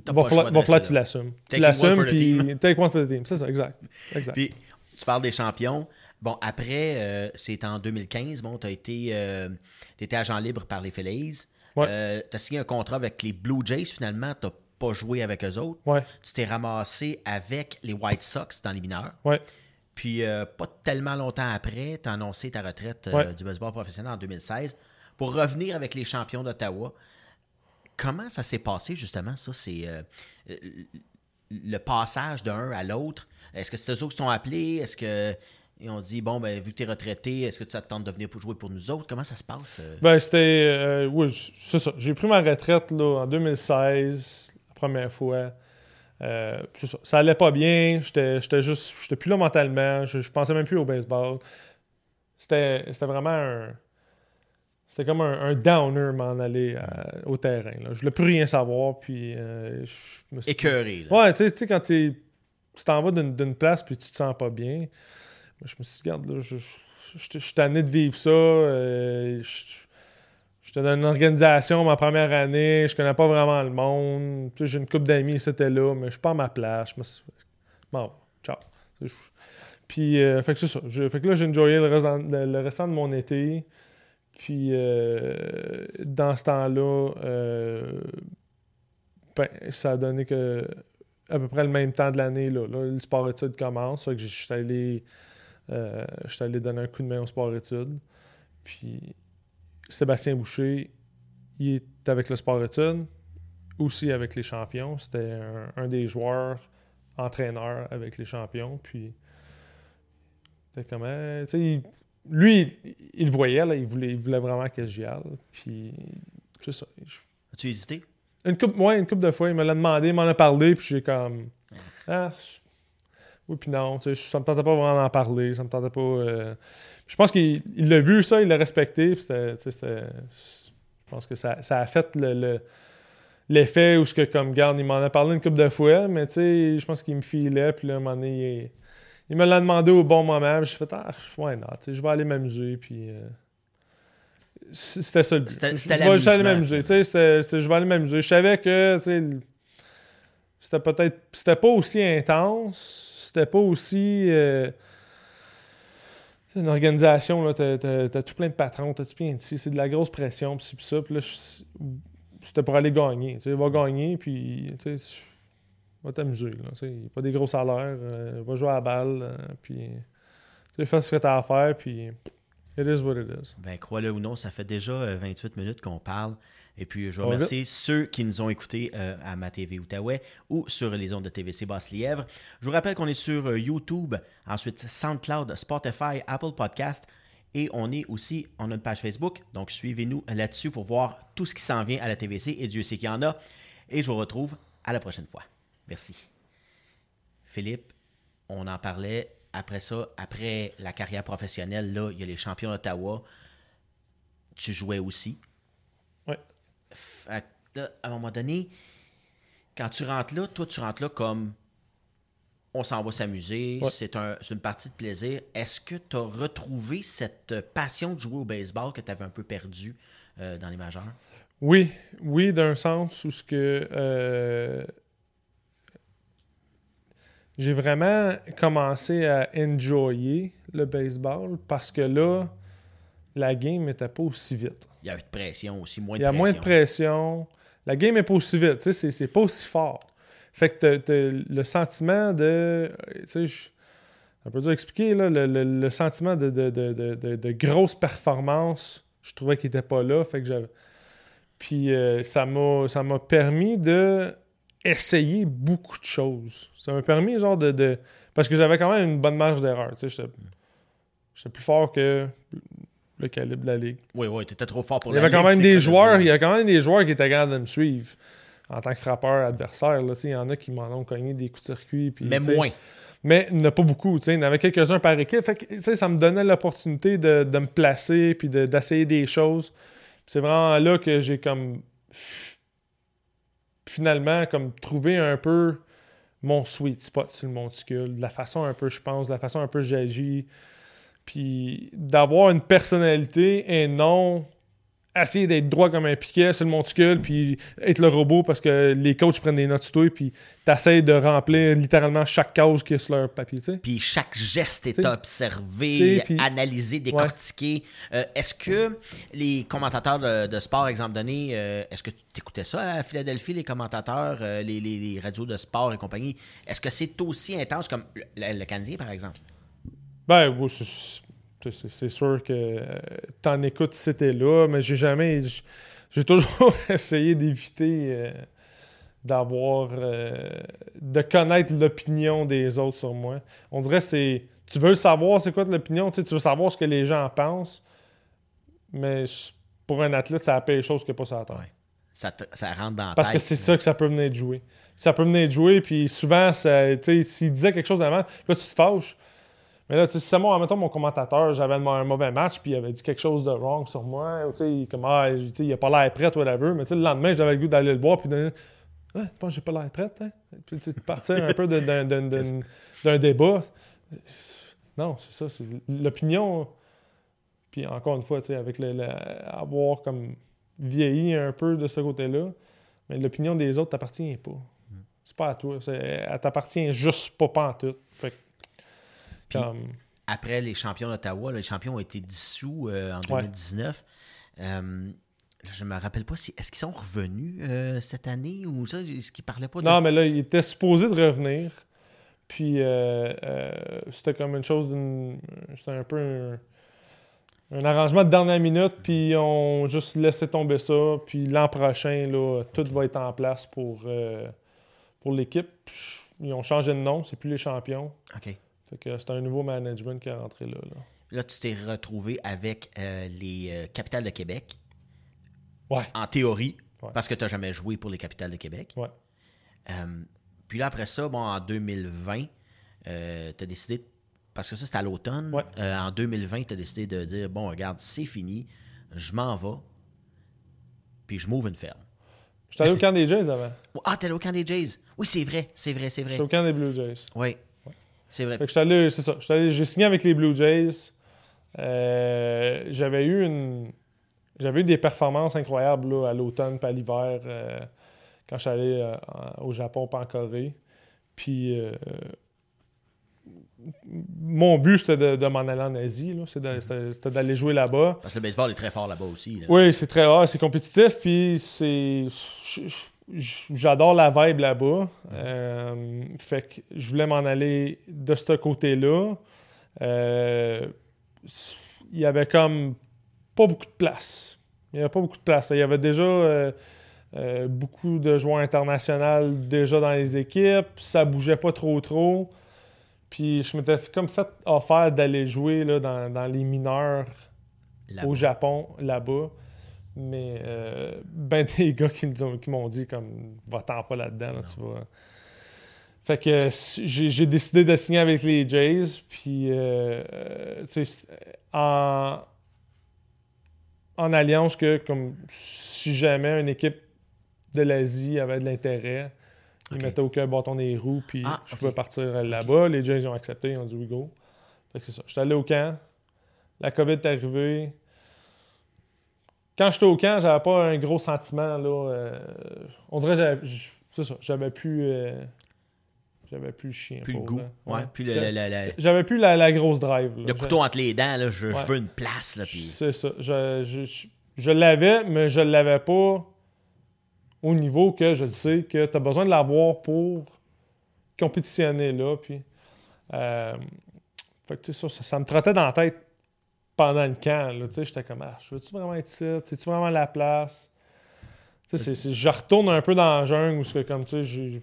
A: T'as
B: Va falloir, va que tu l'assumes. Tu l'assumes, puis (laughs) take one for the team. C'est ça, exact. exact.
A: Puis, tu parles des champions. Bon, après, euh, c'est en 2015. Bon, tu as été, euh, t'étais agent libre par les Phillies.
B: Ouais.
A: tu as signé un contrat avec les Blue Jays. Finalement, tu pas joué avec eux autres.
B: Ouais,
A: Tu t'es ramassé avec les White Sox dans les mineurs.
B: ouais.
A: Puis, euh, pas tellement longtemps après, tu as annoncé ta retraite euh,
B: Ouais.
A: du baseball professionnel en 2016 pour revenir avec les champions d'Ottawa. Comment ça s'est passé, justement, ça? C'est euh, le passage d'un à l'autre? Est-ce que c'est eux autres qui sont appelés? Est-ce que ils ont dit, bon, ben, vu que tu es retraité, est-ce que tu attends de venir pour jouer pour nous autres? Comment ça se passe? Euh?
B: Ben, c'était. Euh, oui, c'est ça. J'ai pris ma retraite là, en 2016, la première fois. Ça. ça allait pas bien. J'étais juste. J'étais plus là mentalement. Je, je, pensais même plus au baseball. C'était vraiment un. C'était comme un, downer m'en aller au terrain. Là. Je voulais plus rien savoir. Puis, je
A: me suis Écœuré.
B: Ouais, tu sais, quand tu t'en vas d'une place puis tu te sens pas bien je me suis dit, regarde, là, je, suis tanné de vivre ça. Euh, J'étais dans une organisation ma première année, je connais pas vraiment le monde. j'ai une couple d'amis, c'était là, mais je suis pas à ma place. Je me suis... Bon, ciao. Puis, euh, fait que c'est ça. fait que là, j'ai enjoyé le, le, restant de mon été. Puis, euh, dans ce temps-là, ben, ça a donné que à peu près le même temps de l'année, là, le sport études commence. Fait que j'étais allé euh, je suis allé donner un coup de main au sport-études. Puis Sébastien Boucher, il est avec le sport-études, aussi avec les champions. C'était un, des joueurs entraîneurs avec les champions. Puis, c'était comment. Lui, il, le voyait, là, il, voulait, il voulait vraiment que j'y aille. Puis, c'est ça.
A: As-tu hésité?
B: Une coupe, ouais, une coupe de fois, il me l'a demandé, il m'en a parlé, puis j'ai comme. Ah, oui, puis non, ça me tentait pas vraiment d'en parler, ça me tentait pas. Euh, je pense qu'il l'a vu, ça, il l'a respecté, je pense que ça, a fait le, l'effet où, que, comme garde, il m'en a parlé une couple de fois, mais tu sais, je pense qu'il me filait, puis là, à un moment donné, il, me l'a demandé au bon moment, je fait, ah, ouais, non, tu sais, je vais aller m'amuser, puis. Euh, c'était ça le but.
A: C'était,
B: je, vais aller m'amuser, tu sais, je vais aller m'amuser. Je savais que, tu sais, c'était peut-être. C'était pas aussi intense c'était pas aussi. Euh, une organisation, tu as, tout plein de patrons, t'as tout plein de c'est de la grosse pression, puis ça. Puis là, c'était pour aller gagner. Tu va gagner, puis tu va t'amuser. Il n'y a pas des gros salaires, euh, va jouer à la balle, euh, puis fais ce que tu as à faire, puis it is what it is.
A: Ben, crois-le ou non, ça fait déjà 28 minutes qu'on parle. Et puis, je remercie ceux qui nous ont écoutés euh, à ma TV Outaouais ou sur les ondes de TVC Basse-Lièvre. Je vous rappelle qu'on est sur euh, YouTube, ensuite SoundCloud, Spotify, Apple Podcast et on est aussi, on a une page Facebook. Donc, suivez-nous là-dessus pour voir tout ce qui s'en vient à la TVC et Dieu sait qu'il y en a. Et je vous retrouve à la prochaine fois. Merci. Philippe, on en parlait après ça, après la carrière professionnelle, là, il y a les champions d'Ottawa. Tu jouais aussi à un moment donné, quand tu rentres là, toi, tu rentres là comme on s'en va s'amuser, c'est une partie de plaisir. Est-ce que tu as retrouvé cette passion de jouer au baseball que tu avais un peu perdu euh, dans les majeurs?
B: Oui, oui, d'un sens où ce que euh, j'ai vraiment commencé à enjoyer le baseball parce que là, la game n'était pas aussi vite.
A: Il y a eu de pression aussi, moins
B: de pression. Il y a moins de pression. La game n'est pas aussi vite, tu sais, c'est pas aussi fort. Fait que le sentiment de. Tu sais, un peu dur à expliquer, là, le, sentiment de, de, de, de, grosse performance, je trouvais qu'il n'était pas là. Fait que j'avais. Puis euh, ça m'a permis de essayer beaucoup de choses. Ça m'a permis, genre, de. Parce que j'avais quand même une bonne marge d'erreur. Tu sais, j'étais plus fort que le calibre de la ligue.
A: Oui, oui, tu étais trop fort pour
B: il y avait quand même des joueurs, Il y a quand même des joueurs qui étaient capables de me suivre en tant que frappeur adversaire. Il y en a qui m'en ont cogné des coups de circuit.
A: Mais moins.
B: Mais il n'y en a pas beaucoup. Il y en avait quelques-uns par équipe. Fait ça me donnait l'opportunité de, me placer puis d'essayer des choses. C'est vraiment là que j'ai comme finalement comme trouvé un peu mon sweet spot sur le monticule, de la façon un peu, je pense, de la façon un peu j'agis, puis d'avoir une personnalité et non essayer d'être droit comme un piquet sur le monticule, puis être le robot parce que les coachs prennent des notes sur toi, puis t'essayes de remplir littéralement chaque cause qui est sur leur papier.
A: Puis chaque geste est observé, analysé, décortiqué. Euh, est-ce que les commentateurs de, sport, exemple donné, euh, est-ce que tu écoutais ça à Philadelphie, les commentateurs, euh, les, radios de sport et compagnie, est-ce que c'est aussi intense comme le, le Canadien, par exemple?
B: Ben, c'est sûr que euh, t'en écoutes si c'était là, mais j'ai jamais. J'ai toujours (laughs) essayé d'éviter euh, d'avoir. Euh, de connaître l'opinion des autres sur moi. On dirait que c'est. Tu veux savoir c'est quoi l'opinion, tu veux savoir ce que les gens pensent, mais pour un athlète, ça appelle les choses que pas ça attend.
A: Ça, ça, rentre dans la
B: Parce que c'est ça que ça peut venir de jouer. Ça peut venir de jouer, puis souvent, s'il disait quelque chose d'avant, là, tu te fâches. Mais là, si c'est moi, mettons, mon commentateur, j'avais un mauvais match, puis il avait dit quelque chose de wrong sur moi, tu sais, comme, ah, il a pas l'air prêt, whatever. Mais tu sais, le lendemain, j'avais le goût d'aller le voir, puis de ah, tu penses que j'ai pas l'air prêt, hein? Puis tu partir un peu d'un débat. Non, c'est ça, c'est l'opinion. Puis encore une fois, tu sais, avec le, avoir comme vieilli un peu de ce côté-là, mais l'opinion des autres t'appartient pas. Mm. C'est pas à toi. Elle t'appartient juste pas, pas en tout.
A: Après les champions d'Ottawa, les champions ont été dissous euh, en 2019. Euh, je me rappelle pas si est-ce qu'ils sont revenus euh, cette année ou ça, est-ce qu'ils parlaient pas
B: de... Non, mais là, ils étaient supposés de revenir. Puis c'était comme une chose C'était un peu un, arrangement de dernière minute, puis on juste laissé tomber ça. Puis l'an prochain, là, tout va être en place pour, pour l'équipe. Ils ont changé de nom, c'est plus les champions.
A: OK
B: c'est un nouveau management qui est rentré là.
A: Là, tu t'es retrouvé avec euh, les euh, Capitales de Québec.
B: Ouais.
A: En théorie, parce que tu n'as jamais joué pour les Capitales de Québec.
B: Ouais.
A: Euh, puis là, après ça, bon, en 2020, tu as décidé, parce que ça, c'était à l'automne. en 2020, tu as décidé de dire bon, regarde, c'est fini, je m'en vais, puis je m'ouvre une ferme.
B: J'étais allé au camp des Jays avant. (laughs)
A: Ah, t'es allé au camp des Jays. Oui, c'est vrai, c'est vrai, c'est vrai.
B: J'étais au camp des Blue Jays.
A: Oui. C'est vrai.
B: c'est ça. J'ai signé avec les Blue Jays. Euh, j'avais eu une. J'avais eu des performances incroyables à l'automne et à l'hiver euh, quand je suis allé euh, au Japon pas en Corée. Puis mon but, c'était de, m'en aller en Asie. C'était d'aller jouer là-bas.
A: Parce que le baseball est très fort là-bas aussi.
B: Oui, c'est très rare, c'est compétitif. Puis c'est j'adore la vibe là-bas. Euh, fait que je voulais m'en aller de ce côté-là. Euh, il y avait comme pas beaucoup de place. Il n'y avait pas beaucoup de place. Il y avait déjà euh, beaucoup de joueurs internationaux déjà dans les équipes. Ça bougeait pas trop trop. Puis je m'étais comme fait offert d'aller jouer là, dans, les mineurs au Japon, là-bas. Mais euh, ben des (laughs) gars qui, m'ont dit comme va-t'en pas là-dedans, tu vois. Fait que j'ai décidé de signer avec les Jays, puis euh, tu sais, en, en alliance que comme si jamais une équipe de l'Asie avait de l'intérêt, ils mettaient aucun bâton des roues, puis ah, je pouvais partir là-bas. Les Jays ont accepté, ils ont dit we go. Fait que c'est ça. J'étais allé au camp, la COVID est arrivée, quand j'étais au camp, j'avais pas un gros sentiment. Là, euh, on dirait que j'avais plus. Euh, j'avais plus le chien.
A: Plus le goût. Ouais.
B: J'avais plus la, grosse drive.
A: Le couteau entre les dents, là, je, veux une place. Là,
B: C'est ça. Je, je, l'avais, mais je l'avais pas au niveau que je sais que tu as besoin de l'avoir pour compétitionner là. Puis, euh, fait que, ça, ça, ça, me trottait dans la tête pendant le camp. J'étais comme, ah, je veux-tu vraiment être ici? C'est-tu vraiment la place? je retourne un peu dans la jungle où comme, tu sais,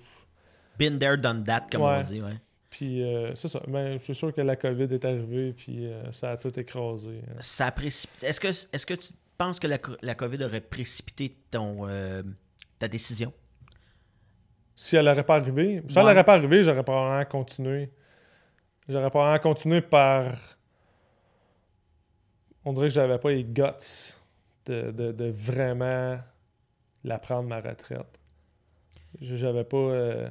A: Been there, done that, comme on dit, ouais.
B: Puis euh, c'est ça. Mais ben, je suis sûr que la COVID est arrivée, puis euh, ça a tout écrasé. Hein.
A: Ça Est-ce que, est que tu penses que la, la COVID aurait précipité ton, euh, ta décision?
B: Si elle n'aurait pas arrivé. Si elle n'aurait pas arrivé, j'aurais probablement continué. J'aurais probablement continué par on dirait que j'avais pas les guts de, vraiment la prendre ma retraite. J'avais pas. Euh,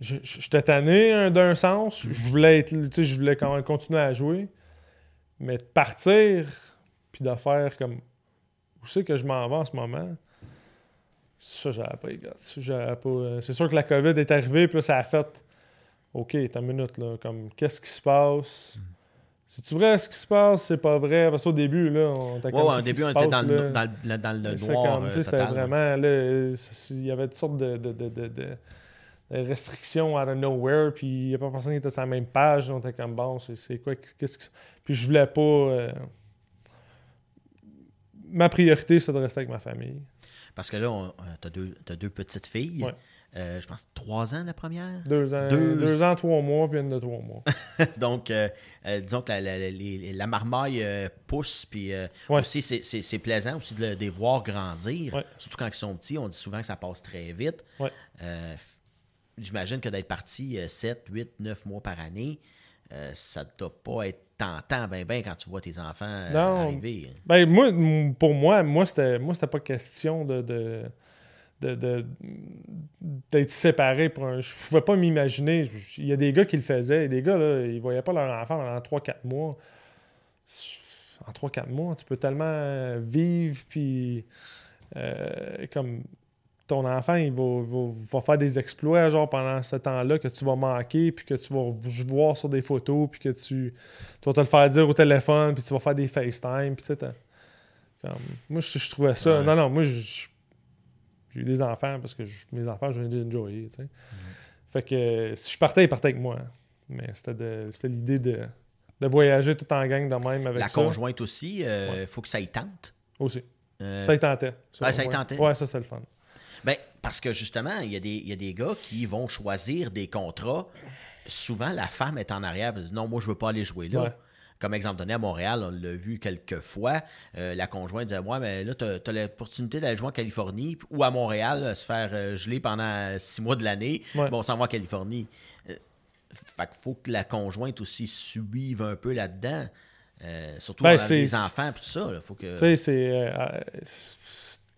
B: j'étais tanné hein, d'un sens. Je voulais être. je voulais quand même continuer à jouer. Mais de partir puis de faire comme. Où c'est que je m'en vais en ce moment? Ça, j'avais pas les guts. pas. Euh, c'est sûr que la COVID est arrivée, puis ça a fait. OK, t'as une minute, là. Comme, qu'est-ce qui se passe? Mm. C'est-tu vrai ce qui se passe? C'est pas vrai? Parce qu'au début, là,
A: on était ouais, au début, on était dans, le, dans, le, dans le noir.
B: Euh, c'était vraiment. Là, il y avait toutes sortes de, de, de, restrictions out of nowhere, puis il n'y a pas personne qui était sur la même page. On était comme bon, c'est quoi, qu'est-ce que. Puis je voulais pas. Euh, ma priorité, c'est de rester avec ma famille.
A: Parce que là, tu as, deux petites filles. Euh, je pense trois ans la première?
B: Deux ans, deux... ans trois mois, puis une de trois mois. (laughs)
A: Donc, euh, disons que la, marmaille pousse, puis aussi c'est plaisant aussi de les voir grandir. Surtout quand ils sont petits, on dit souvent que ça passe très vite j'imagine que d'être parti 7, 8, 9 mois par année, euh, ça ne doit pas être tentant ben ben quand tu vois tes enfants euh, arriver.
B: Ben, moi, pour moi, moi, c'était moi c'était pas question de, de d'être séparé pour un. Je pouvais pas m'imaginer. Il y a des gars qui le faisaient. Et des gars, là, ils voyaient pas leur enfant en 3-4 mois. En 3-4 mois, tu peux tellement vivre puis euh, comme ton enfant, il va, faire des exploits genre pendant ce temps-là que tu vas manquer, puis que tu vas voir sur des photos, puis que tu, vas te le faire dire au téléphone, puis tu vas faire des FaceTime, puis tu moi, je, trouvais ça... Non, non, moi, j'ai eu des enfants parce que mes enfants, je viens d'enjoyer, tu sais. Fait que si je partais, ils partaient avec moi. Mais c'était l'idée de, voyager tout en gang de même avec
A: La conjointe aussi, il euh, faut que ça y tente?
B: Aussi. Euh, ça y tentait.
A: Ça, ça y tentait?
B: Ouais, ça, c'était le fun.
A: Ben, parce que justement, il y, a des, il y a des gars qui vont choisir des contrats. Souvent, la femme est en arrière. Non, moi, je veux pas aller jouer là. Comme exemple donné à Montréal, on l'a vu quelques fois. Euh, la conjointe disait Moi, mais là, tu as, l'opportunité d'aller jouer en Californie ou à Montréal, se faire euh, geler pendant six mois de l'année. Bon, on s'en va en Californie. Euh, fait qu'il faut que la conjointe aussi suive un peu là-dedans. surtout ben, les enfants et tout ça. Faut que...
B: Tu sais, c'est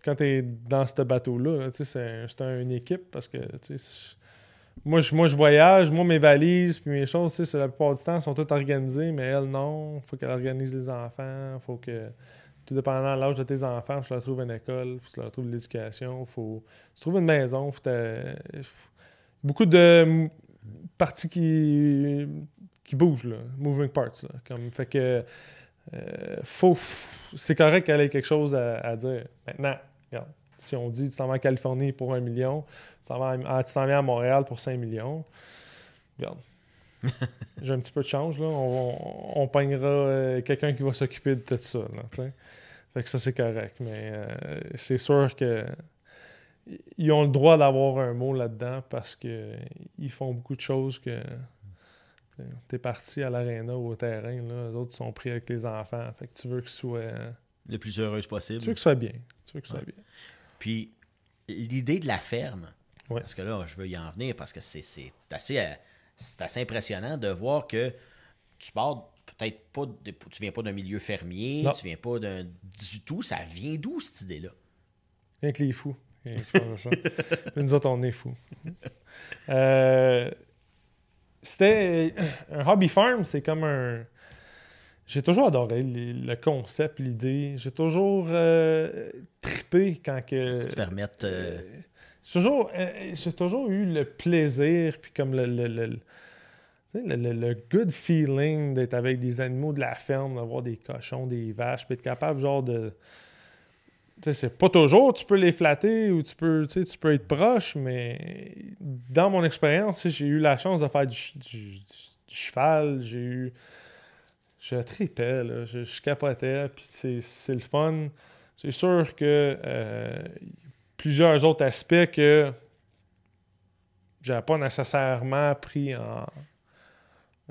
B: quand tu es dans ce bateau-là, c'est une équipe parce que moi je, moi, je voyage, moi, mes valises puis mes choses, la plupart du temps, sont toutes organisées, mais elle, non. faut qu'elle organise les enfants. faut que, tout dépendant de l'âge de tes enfants, faut tu leur trouves une école, faut tu leur trouves l'éducation, faut tu trouves une maison. Faut beaucoup de parties qui, qui bougent, là, moving parts. Là, comme, fait que euh, faut, c'est correct qu'elle ait quelque chose à, à dire. Maintenant, si on dit tu t'en vas en Californie pour un million, tu t'en vas à, viens à Montréal pour 5 millions, regarde. (laughs) J'ai un petit peu de change, là. On, on, peignera euh, quelqu'un qui va s'occuper de tout ça. Là, fait que ça, c'est correct. Mais euh, c'est sûr que ils ont le droit d'avoir un mot là-dedans parce qu'ils font beaucoup de choses que tu es parti à l'aréna ou au terrain, là, les autres sont pris avec les enfants. Fait que tu veux qu'ils soient
A: le plus heureuse possible.
B: Tu veux que soit bien. Tu veux que soit bien.
A: Puis, l'idée de la ferme, parce que là, je veux y en venir parce que c'est assez, euh, assez impressionnant de voir que tu pars peut-être pas, tu viens pas d'un milieu fermier, tu viens pas d'un du tout. Ça vient d'où cette idée-là?
B: Rien que les fous. ça. (laughs) nous autres, on est fous. Euh, c'était un hobby farm, c'est comme un j'ai toujours adoré le concept, l'idée. J'ai toujours euh, trippé quand que.
A: Tu te permettes. Euh,
B: toujours, euh, j'ai toujours eu le plaisir, puis comme le, le, le, good feeling d'être avec des animaux de la ferme, d'avoir des cochons, des vaches, puis être capable, genre, de. Tu sais, c'est pas toujours, tu peux les flatter ou tu peux, tu peux être proche, mais dans mon expérience, j'ai eu la chance de faire du cheval, j'ai eu je tripais, là, je, je, capotais, puis c'est le fun. C'est sûr que euh, plusieurs autres aspects que j'avais pas nécessairement pris en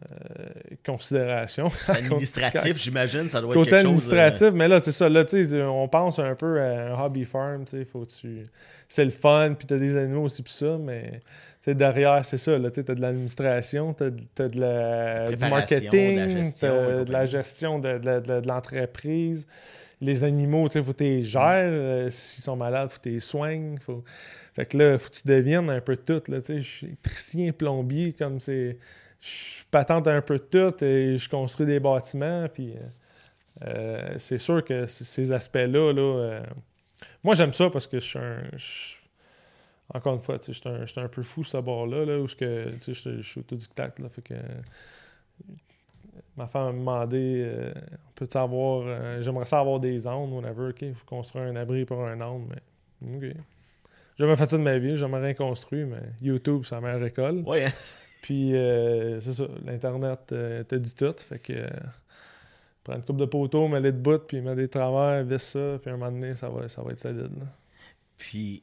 B: euh, considération. (laughs)
A: Administratif, j'imagine, ça doit
B: être
A: quelque
B: administratif, chose... Euh, mais là, c'est ça. Là, on pense un peu à un hobby farm, faut tu... c'est le fun, puis tu as des animaux aussi, puis ça, mais derrière, c'est ça. Tu as de l'administration, tu as, de la, du marketing, tu as de la gestion de, l'entreprise. Les animaux, il faut que tu les gères. Euh, s'ils sont malades, il faut que tu les soignes. Faut... Fait que là, il faut que tu deviennes un peu tout. Je suis électricien, plombier, comme c'est. Je patente un peu de tout et je construis des bâtiments. Puis euh, euh, c'est sûr que ces aspects-là, là, moi j'aime ça parce que je suis un encore une fois, j'étais un, un, peu fou ce bord-là, là, où je suis autodidacte. Là, fait que, ma femme m'a demandé euh, peut-tu avoir. Euh, j'aimerais ça avoir des ondes, whatever. OK, il faut construire un abri pour un onde, mais OK. J'ai jamais fait ça de ma vie, j'ai jamais rien construit, mais YouTube, la meilleure école.
A: Oui, hein?
B: Puis, euh, c'est ça, l'Internet euh, te dit tout. Fait que, prends une coupe de poteaux, mets les de bout, puis mets des travers, vis ça, puis un moment donné, ça va, ça va être solide. là.
A: Puis,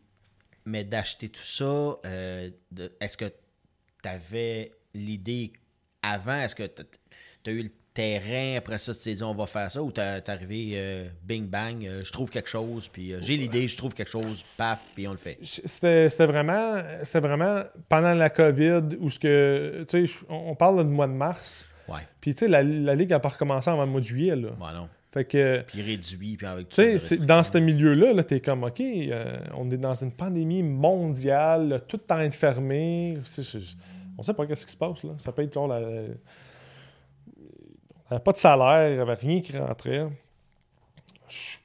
A: mais d'acheter tout ça, euh, est-ce que tu avais l'idée avant? Est-ce que tu as eu le terrain, après ça, tu t'es dit on va faire ça, ou t'es arrivé euh, bing bang, euh, je trouve quelque chose, puis euh, j'ai l'idée, je trouve quelque chose, paf, puis on le fait.
B: C'était vraiment, c'était vraiment pendant la COVID où ce que, tu sais, on parle du mois de mars.
A: Ouais,
B: Puis, tu sais, la, la ligue a pas recommencé avant le mois de juillet, là.
A: bon, non.
B: Fait que,
A: Puis réduit, puis avec
B: tu
A: les
B: c'est- dans ce milieu-là, -là, t'es comme, OK, euh, on est dans une pandémie mondiale, là, tout est fermer. C'est- c'est- on sait pas qu'est-ce qui se passe, là. Ça peut être genre la... On avait pas de salaire, il n'y avait rien qui rentrait. Je suis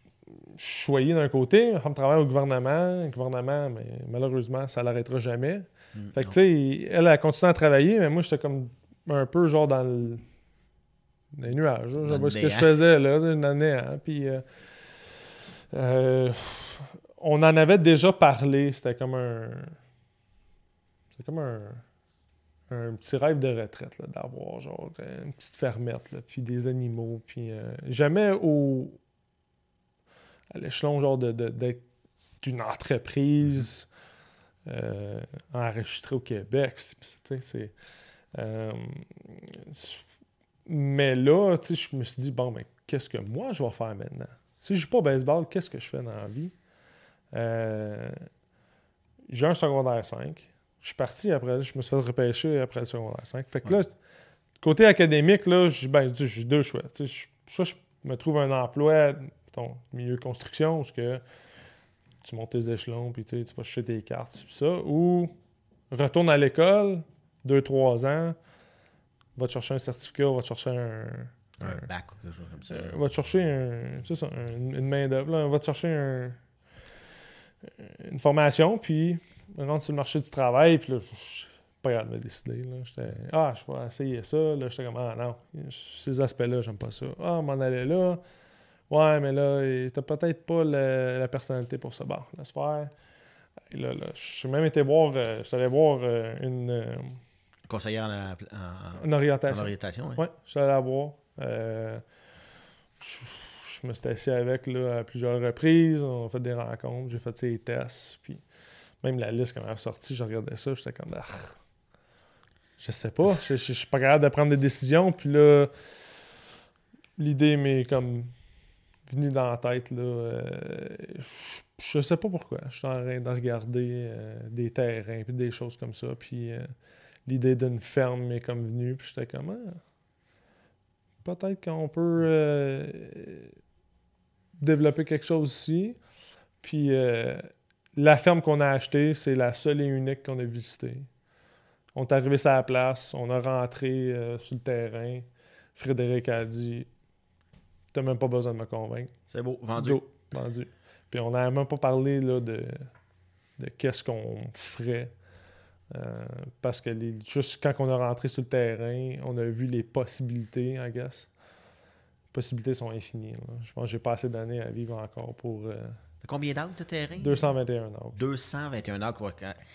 B: choyé d'un côté, femme travaille au gouvernement, le gouvernement, mais malheureusement, ça l'arrêtera jamais.
A: Hmm,
B: Fait que, tu sais, elle a continué à travailler, mais moi, j'étais comme un peu genre dans, le... les nuages. Je ce que je
A: néant.
B: faisais, là, une année. Hein, puis, euh, euh, on en avait déjà parlé. C'était comme un. C'était comme un. Un petit rêve de retraite, d'avoir genre une petite fermette, là, puis des animaux, puis euh, jamais au à l'échelon genre de, de- d'être une entreprise euh, enregistrée au Québec. euh, c'est- mais là, je me suis dit, bon, mais qu'est-ce que moi je vais faire maintenant? Si je joue pas au baseball, qu'est-ce que je fais dans la vie? Euh, j'ai un secondaire 5. Je suis parti après, je me suis fait repêcher après le secondaire 5. Fait que là, côté académique, là, j'ai ben, j'ai deux choix. Je- soit je me trouve un emploi, ton milieu de construction, où ce que tu montes tes échelons, puis tu vas chercher tes cartes, ça, ou retourne à l'école, deux, trois ans, va te chercher un certificat, va te chercher un,
A: Un bac ou quelque chose comme ça.
B: va te chercher un, ça, un- une main-d'œuvre. Va te chercher un- une formation, puis rentre sur le marché du travail, puis là, je suis pas capable de me décider. Là. J'étais, ah, je vais essayer ça. Là, j'étais comme, ah non, ces aspects-là, j'aime pas ça. Ah, on m'en allait là. Ouais, mais là, t'as peut-être pas la personnalité pour ça. Bon, laisse faire. Et là, là, je suis même été voir, euh, je suis allé voir euh, une, euh,
A: Conseillère en, en- en-
B: une
A: en
B: orientation.
A: orientation, hein?
B: Ouais, je suis allé la voir. Euh, je, je me suis assis avec là, à plusieurs reprises. On a fait des rencontres. J'ai fait ses tests. Puis même la liste, quand elle est sortie, je regardais ça. J'étais comme. Ah, je sais pas. Je, je- je suis pas capable de prendre des décisions. Puis là, l'idée m'est comme venue dans la tête. Là, Euh, je, je sais pas pourquoi. Je suis en train de regarder euh, des terrains puis des choses comme ça. Puis euh, l'idée d'une ferme m'est comme venue. Puis j'étais comme. Ah, peut-être qu'on peut euh, développer quelque chose ici. Puis euh, la ferme qu'on a achetée, c'est la seule et unique qu'on a visitée. On est arrivé sur la place, on a rentré euh, sur le terrain. Frédéric a dit T'as même pas besoin de me convaincre.
A: C'est beau, vendu.
B: Go, vendu. Puis on n'a même pas parlé là, de, de qu'est-ce qu'on ferait. Euh, parce que les- juste quand on a rentré sur le terrain, on a vu les possibilités, I guess. Les possibilités sont infinies. là. Je pense que j'ai pas assez d'années à vivre encore pour euh,
A: combien d'acres de terrain?
B: 221 ans.
A: 221 acres.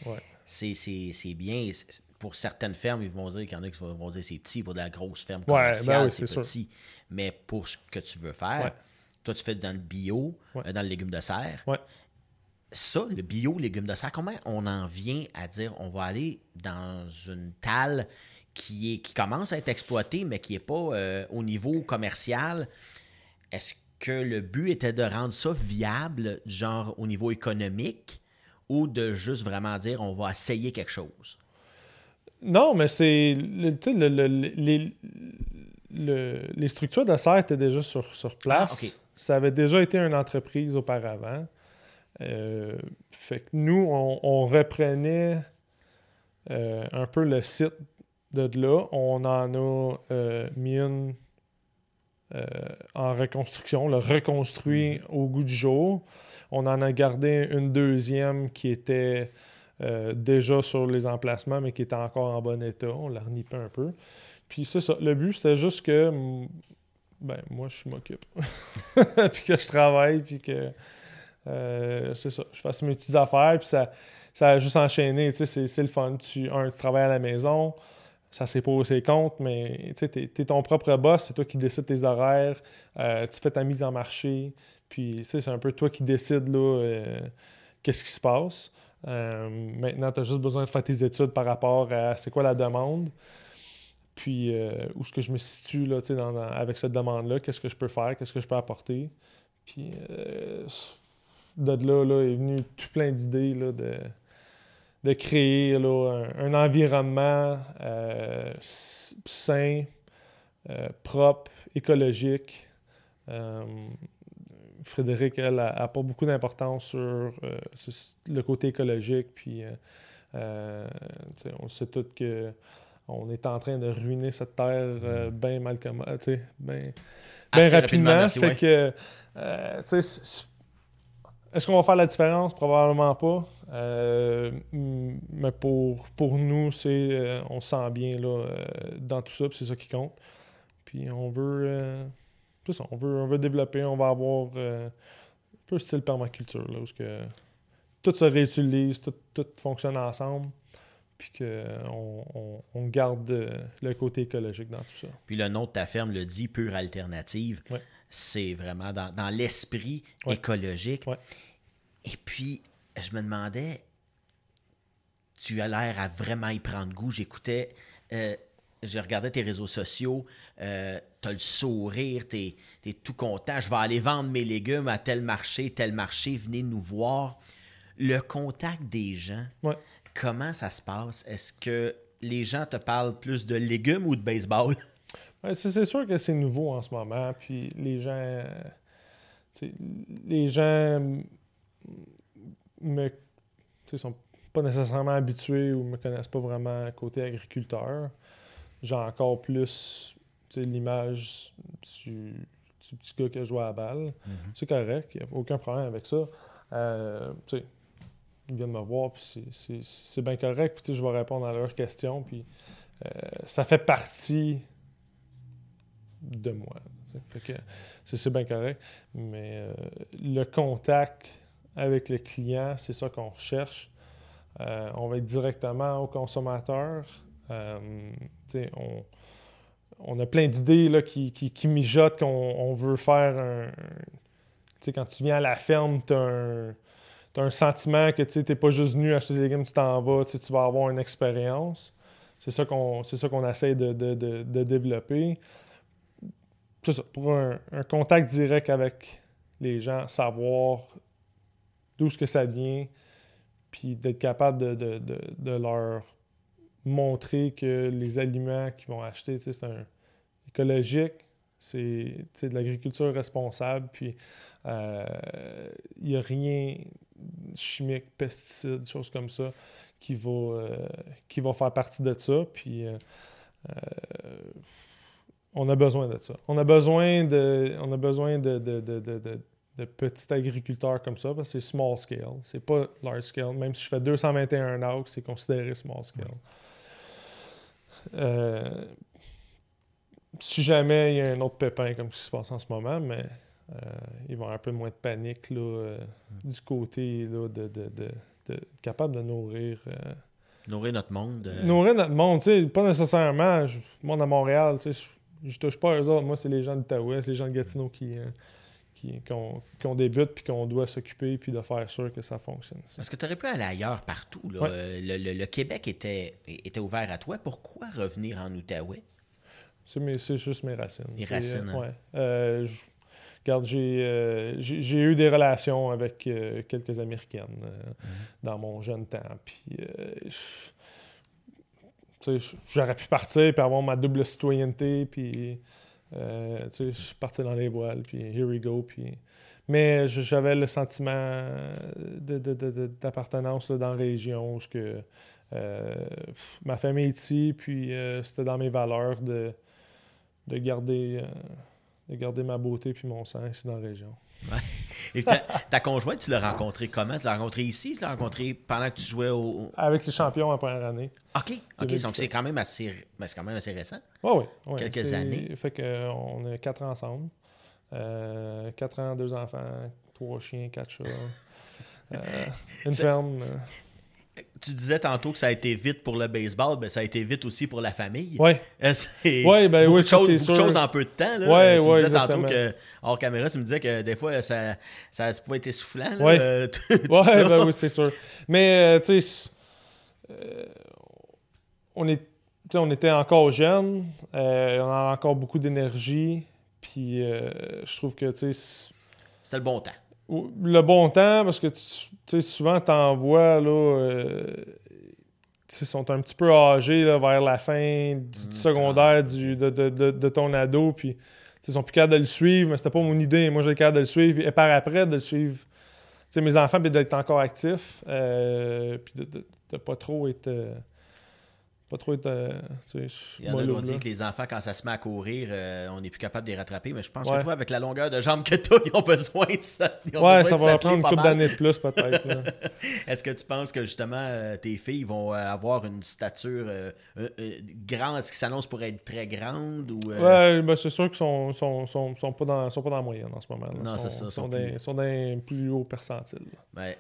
A: ouais. C'est, bien. Pour certaines fermes, ils vont dire qu'il y en a qui vont dire c'est petit. Pour de la grosse ferme
B: Ouais, ben
A: commerciale,
B: oui,
A: c'est
B: sûr.
A: petit. Mais pour ce que tu veux faire,
B: Ouais.
A: toi, tu fais dans le bio,
B: Ouais.
A: euh, dans le légume de serre. Ça, le bio, légumes de serre, comment on en vient à dire on va aller dans une talle qui, est, qui commence à être exploitée, mais qui n'est pas euh, au niveau commercial? Est-ce que le but était de rendre ça viable, genre au niveau économique, ou de juste vraiment dire on va essayer quelque chose?
B: Non, mais c'est. le- le- le- le- les, le- les structures de serre étaient déjà sur, sur place.
A: Ah.
B: Ça avait déjà été une entreprise auparavant. Euh, fait que nous, on, on reprenait euh, un peu le site de là. On en a euh, mis une euh, en reconstruction, le reconstruit au goût du jour. On en a gardé une deuxième qui était euh, déjà sur les emplacements, mais qui était encore en bon état. On la renipait un peu. Puis c'est ça. Le but, c'était juste que ben, moi, je m'occupe. (laughs) puis que je travaille, puis que c'est ça. Je fasse mes petites affaires, puis ça, ça a juste enchaîné. C'est le fun. Tu, un, tu travailles à la maison, ça c'est pour ses comptes, mais tu es, ton propre boss, c'est toi qui décides tes horaires, tu fais ta mise en marché, puis c'est un peu toi qui décides là, qu'est-ce qui se passe. maintenant, tu as juste besoin de faire tes études par rapport à c'est quoi la demande. Puis euh, où est-ce que je me situe là, avec cette demande-là, qu'est-ce que je peux faire, qu'est-ce que je peux apporter. Puis euh, de là, là est venu tout plein d'idées de, de créer un, environnement euh, sain, propre, écologique. Frédéric, elle, n'a pas beaucoup d'importance sur le côté écologique. Puis, on sait tous que on est en train de ruiner cette terre euh, bien mal comme bien ben rapidement. que, euh, est-ce qu'on va faire la différence? Probablement pas. Euh, mais pour, pour nous, c'est on se sent bien là, dans tout ça, c'est ça qui compte. Puis on veut, ça, on veut, on veut développer, on va avoir un peu style permaculture, là, où que tout se réutilise, tout, tout fonctionne ensemble puis qu'on on, garde euh, le côté écologique dans tout ça.
A: Puis le nom de ta ferme le dit, pure alternative. C'est vraiment dans, l'esprit écologique. Et puis, je me demandais, tu as l'air à vraiment y prendre goût. J'écoutais, euh, je regardais tes réseaux sociaux, euh, tu as le sourire, tu es, tout content. Je vais aller vendre mes légumes à tel marché, tel marché, venez nous voir. Le contact des gens, comment ça se passe? Est-ce que les gens te parlent plus de légumes ou de baseball? (laughs)
B: c'est sûr que c'est nouveau en ce moment. Puis les gens. Les gens me sont pas nécessairement habitués ou me connaissent pas vraiment côté agriculteur. J'ai encore plus l'image du, petit gars qui a joué à la balle. Mm-hmm. C'est correct, il n'y a aucun problème avec ça. Euh, ils viennent me voir, puis c'est bien correct. Puis je vais répondre à leurs questions, puis euh, ça fait partie de moi. c'est bien correct. Mais euh, le contact avec le client, c'est ça qu'on recherche. Euh, on va être directement au consommateur. on, on, a plein d'idées qui, qui, qui, mijotent qu'on veut faire un. sais quand tu viens à la ferme, tu as un un sentiment que tu n'es pas juste venu acheter des légumes, tu t'en vas, tu vas avoir une expérience. C'est ça qu'on essaie de, développer. C'est pour un, contact direct avec les gens, savoir d'où ce que ça vient, puis d'être capable de, leur montrer que les aliments qu'ils vont acheter, c'est un écologique, c'est de l'agriculture responsable, puis il euh, n'y a rien chimique, pesticides, choses comme ça, qui va, euh, qui va faire partie de ça. Puis euh, on a besoin de ça. On a besoin de, on a besoin de, de, petits agriculteurs comme ça, parce que c'est small scale. C'est pas large scale. Même si je fais 221 acres, c'est considéré small scale. si jamais il y a un autre pépin comme ce qui se passe en ce moment, mais euh, il va y avoir un peu moins de panique là, euh, du côté là, de, de, de, capable de nourrir. Euh,
A: nourrir notre monde.
B: Nourrir notre monde, tu sais, pas nécessairement. Je, monde à Montréal, tu sais, je, je touche pas à eux autres. Moi, c'est les gens de c'est les gens de Gatineau qui, qui, qu'on, débute puis qu'on doit s'occuper puis de faire sûr que ça fonctionne.
A: Parce que tu aurais pu aller ailleurs partout. Là. Le, le, Québec était, était ouvert à toi. Pourquoi revenir en Outaouais?
B: C'est, juste mes racines.
A: Les racines.
B: Hein. ouais. Regarde, euh, j'ai eu des relations avec euh, quelques Américaines euh, mhm. dans mon jeune temps. Puis, j'aurais pu partir et avoir ma double citoyenneté. Puis, je suis parti dans les voiles. Puis, here we go. Puis, mais j'avais le sentiment d'appartenance dans la région. que, ma famille est ici. Puis, c'était dans mes valeurs de, de garder de garder ma beauté puis mon sang ici dans la région.
A: Et ta, conjointe, tu l'as rencontrée comment? Tu l'as rencontrée ici? Tu l'as rencontrée pendant que tu jouais au...
B: Avec les champions en première année.
A: OK. OK. Donc, c'est quand, même assez... Ben, quand même assez récent.
B: oui, oui.
A: Quelques années.
B: Fait qu'on a quatre ensemble. Euh, quatre ans, deux enfants, trois chiens, quatre chats, euh, (laughs) une ferme.
A: Tu disais tantôt que ça a été vite pour le baseball, ben ça a été vite aussi pour la famille.
B: Ouais. (laughs)
A: Euh, c'est
B: Ouais, ben
A: beaucoup
B: oui,
A: de choses,
B: c'est
A: beaucoup choses en peu de temps. Là.
B: Ouais,
A: Euh, tu me
B: ouais,
A: disais tantôt que, hors caméra, tu me disais que des fois, ça, ça, pouvait être essoufflant.
B: Ouais.
A: euh, (laughs)
B: ben oui, c'est sûr. Mais, euh, tu sais, euh, on, est, on était encore jeunes, on a encore beaucoup d'énergie, puis je trouve que, tu sais, c'est-
A: C'était le bon temps.
B: Le bon temps, parce que, tu tu souvent, t'en vois, là, euh, tu sont un petit peu âgés, là, vers la fin du, du
A: Mm,
B: secondaire, du, de, de- de- de ton ado, puis, tu ils sont plus capables de le suivre, mais c'était pas mon idée. Moi, j'ai capable de le suivre, et par après, de le suivre tu mes enfants, puis d'être encore actifs, euh, puis de, de, de pas trop être. euh, pas trop être. euh,
A: Il y en a qui
B: là.
A: que les enfants, quand ça se met à courir, euh, on n'est plus capable de les rattraper. Mais je pense que toi, avec la longueur de jambes que tu as, ils ont besoin de ça. ils
B: Ouais, ça va prendre une couple d'années de plus, peut-être. (laughs)
A: Est-ce que tu penses que justement euh, tes filles vont euh, avoir une stature grande, ce qui s'annonce pour être très grande ou
B: Ouais, ben c'est sûr qu'ils sont, sont, sont, sont pas dans, sont pas dans la moyenne en ce moment. là.
A: Non,
B: Ils
A: c'est ça,
B: sont,
A: sont plus-
B: sont dans un plus haut percentile.
A: Ouais.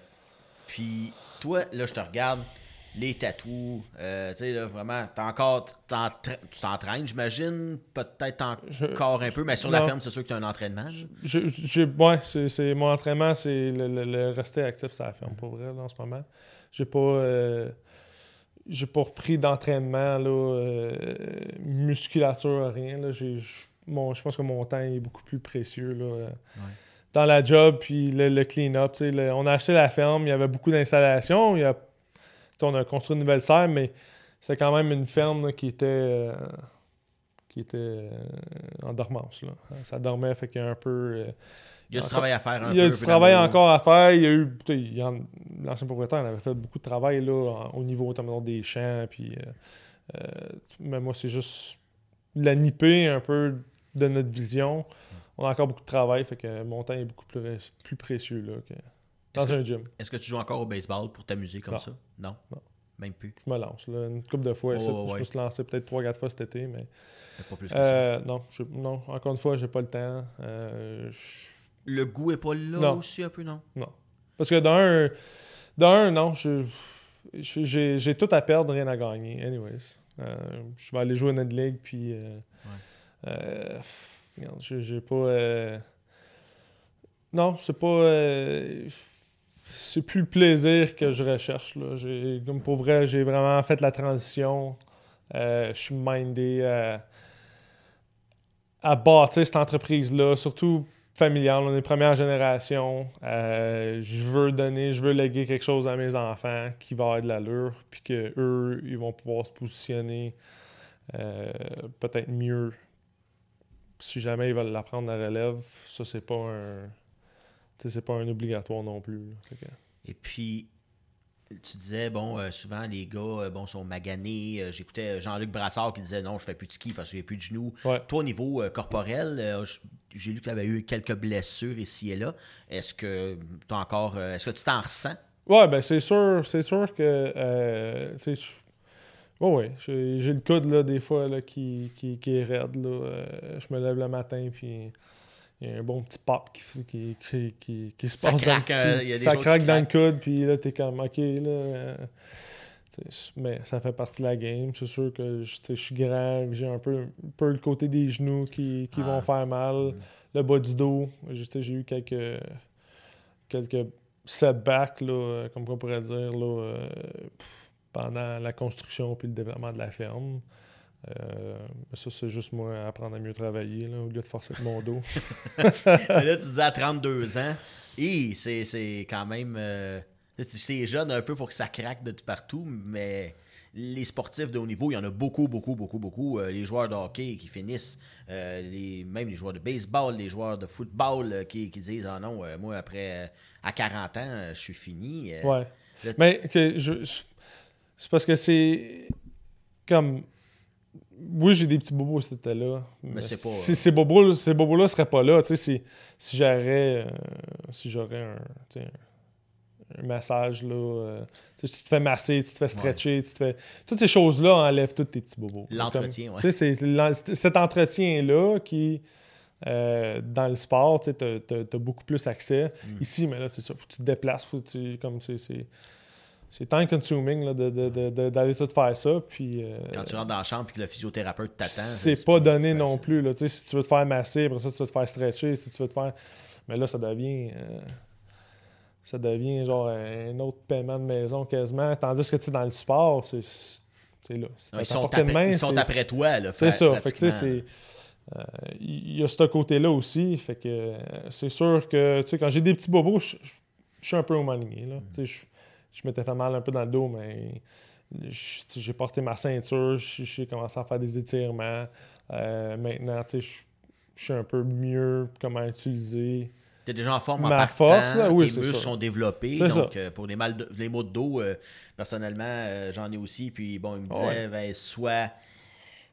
A: Puis toi, là, je te regarde, les tatous, euh, tu sais, là, vraiment, t'as encore, tu t'entraînes, j'imagine, peut-être
B: Je-
A: encore un peu, mais sur la ferme, c'est sûr que tu as un entraînement. je-
B: Je- ouais, c'est, c'est- mon entraînement, c'est le, le- le rester actif, ça la ferme pour vrai là, en ce moment. J'ai pas, euh, j'ai pas repris d'entraînement, là, euh, musculature, rien. Là. J'ai, j- mon, je pense que mon temps est beaucoup plus précieux là, euh, dans la job, puis le, le clean-up. on a acheté la ferme, il y avait beaucoup d'installations. Il y a, on a construit une nouvelle serre, mais c'était quand même une ferme là, qui était. euh, qui était euh, en dormance. Là. Ça dormait, fait qu'il y a un peu. euh,
A: Il y a du travail à faire un
B: il y a
A: peu.
B: du travail encore à faire. Il y a eu. L'ancien propriétaire avait fait beaucoup de travail là, en- au niveau notamment des champs. Puis, mais moi, c'est juste la nipper un peu de notre vision. On a encore beaucoup de travail, fait que mon temps est beaucoup plus, plus précieux là, que dans un gym.
A: Est-ce que tu joues encore au baseball pour t'amuser comme
B: Non.
A: ça? Non?
B: Non.
A: Même plus?
B: Je me lance. Là, une couple de fois.
A: Oh, ouais,
B: Je
A: ouais.
B: me suis lancé peut-être 3-4 fois cet été, mais
A: Pas plus que ça.
B: euh, non, je- non, encore une fois, j'ai pas le temps. Euh, je-
A: Le goût est pas là
B: Non.
A: aussi un peu, non?
B: Parce que d'un, d'un non, je, j'ai, tout à perdre, rien à gagner. Anyways, Euh, je vais aller jouer dans une ligue, puis. regarde, j'ai, pas. non, c'est pas. C'est plus le plaisir que je recherche. Là. Comme pour vrai, j'ai vraiment fait la transition. Euh, je suis mindé à, bâtir cette entreprise-là, surtout familiale. On est première génération. Euh, je veux donner, je veux léguer quelque chose à mes enfants qui va avoir de l'allure, puis que eux, ils vont pouvoir se positionner euh, peut-être mieux. Si jamais ils veulent l'apprendre à la relève, ça c'est pas un, sais, c'est pas un obligatoire non plus. là. Fait que-
A: Et puis, tu disais, bon, euh, souvent les gars euh, bon, sont maganés. Euh, J'écoutais Jean-Luc Brassard qui disait non, je fais plus de ski parce que j'ai plus de genoux.
B: Ouais.
A: Toi, au niveau corporel, j'ai lu que tu avais eu quelques blessures ici et là. Est-ce que tu encore. Est-ce que tu t'en ressens?
B: Ouais, ben c'est sûr, c'est sûr que. Ouais, ouais, j'ai le coude là, des fois là, qui, qui, qui est raide. Là. Je me lève le matin, puis il y a un bon petit pop qui, qui, qui, qui, qui se
A: Ça
B: passe
A: craque,
B: dans le
A: euh,
B: petit-
A: il y a des
B: Ça craque dans le coude, puis là, t'es comme, ok, là. euh, mais ça fait partie de la game. C'est sûr que je suis grand, j'ai un peu, un peu le côté des genoux qui, qui
A: Ah.
B: vont faire mal. Le bas du dos, j'ai eu quelques, quelques setbacks, là, euh, comme on pourrait dire, là, euh, pendant la construction puis le développement de la ferme. Euh, mais ça, c'est juste moi apprendre à mieux travailler là, au lieu de forcer mon dos. (laughs)
A: Mais là, tu disais à 32 ans, et c'est c'est quand même. euh, là, tu c'est jeune un peu pour que ça craque de tout partout, mais les sportifs de haut niveau, il y en a beaucoup, beaucoup, beaucoup, beaucoup. Euh, les joueurs de hockey qui finissent, euh, les, même les joueurs de baseball, les joueurs de football euh, qui, qui disent Ah non, moi, après, à 40 ans, je suis fini.
B: Ouais.
A: là,
B: Mais c'est parce que c'est comme. Oui, j'ai des petits bobos cet été-là. Mais,
A: c'est pas,
B: Si
A: euh,
B: ces bobos, ces bobos-là seraient pas là, tu sais, si, si j'aurais. euh, si j'aurais un, un, massage, là. euh, si tu te fais masser, tu te fais stretcher, tu te fais. Toutes ces choses-là enlèvent tous tes petits bobos.
A: L'entretien,
B: sais, c'est cet entretien-là qui. Dans le sport, tu as, beaucoup plus accès.
A: Mm.
B: Ici, mais là, c'est ça. Faut que tu te déplaces. Faut que tu, comme c'est, c'est time consuming d'aller tout faire ça. Puis, euh,
A: Quand tu rentres dans la chambre et que le physiothérapeute t'attend.
B: C'est pas, donné non plus. Là, si tu veux te faire masser, après ça, tu veux te faire stretcher, si tu veux te faire. Mais là, ça devient. Euh, ça devient genre un autre paiement de maison quasiment. Tandis que tu dans le sport, c'est. là.
A: ils sont, après, ils sont après toi.
B: C'est ça. Fait il y a ce côté-là aussi. Fait que c'est sûr que quand j'ai des petits bobos, je suis un peu au. Là. Mm je m'étais fait mal un peu dans le dos, mais j'ai porté ma ceinture, j'ai commencé à faire des étirements. Euh, maintenant, je suis un peu mieux comment utiliser.
A: Tu es déjà en forme ma en force, là? Oui, tes muscles sont développés. Donc, euh, pour les, mal les maux de dos, euh, personnellement, j'en ai aussi. Puis, bon, il me disait, ben, soit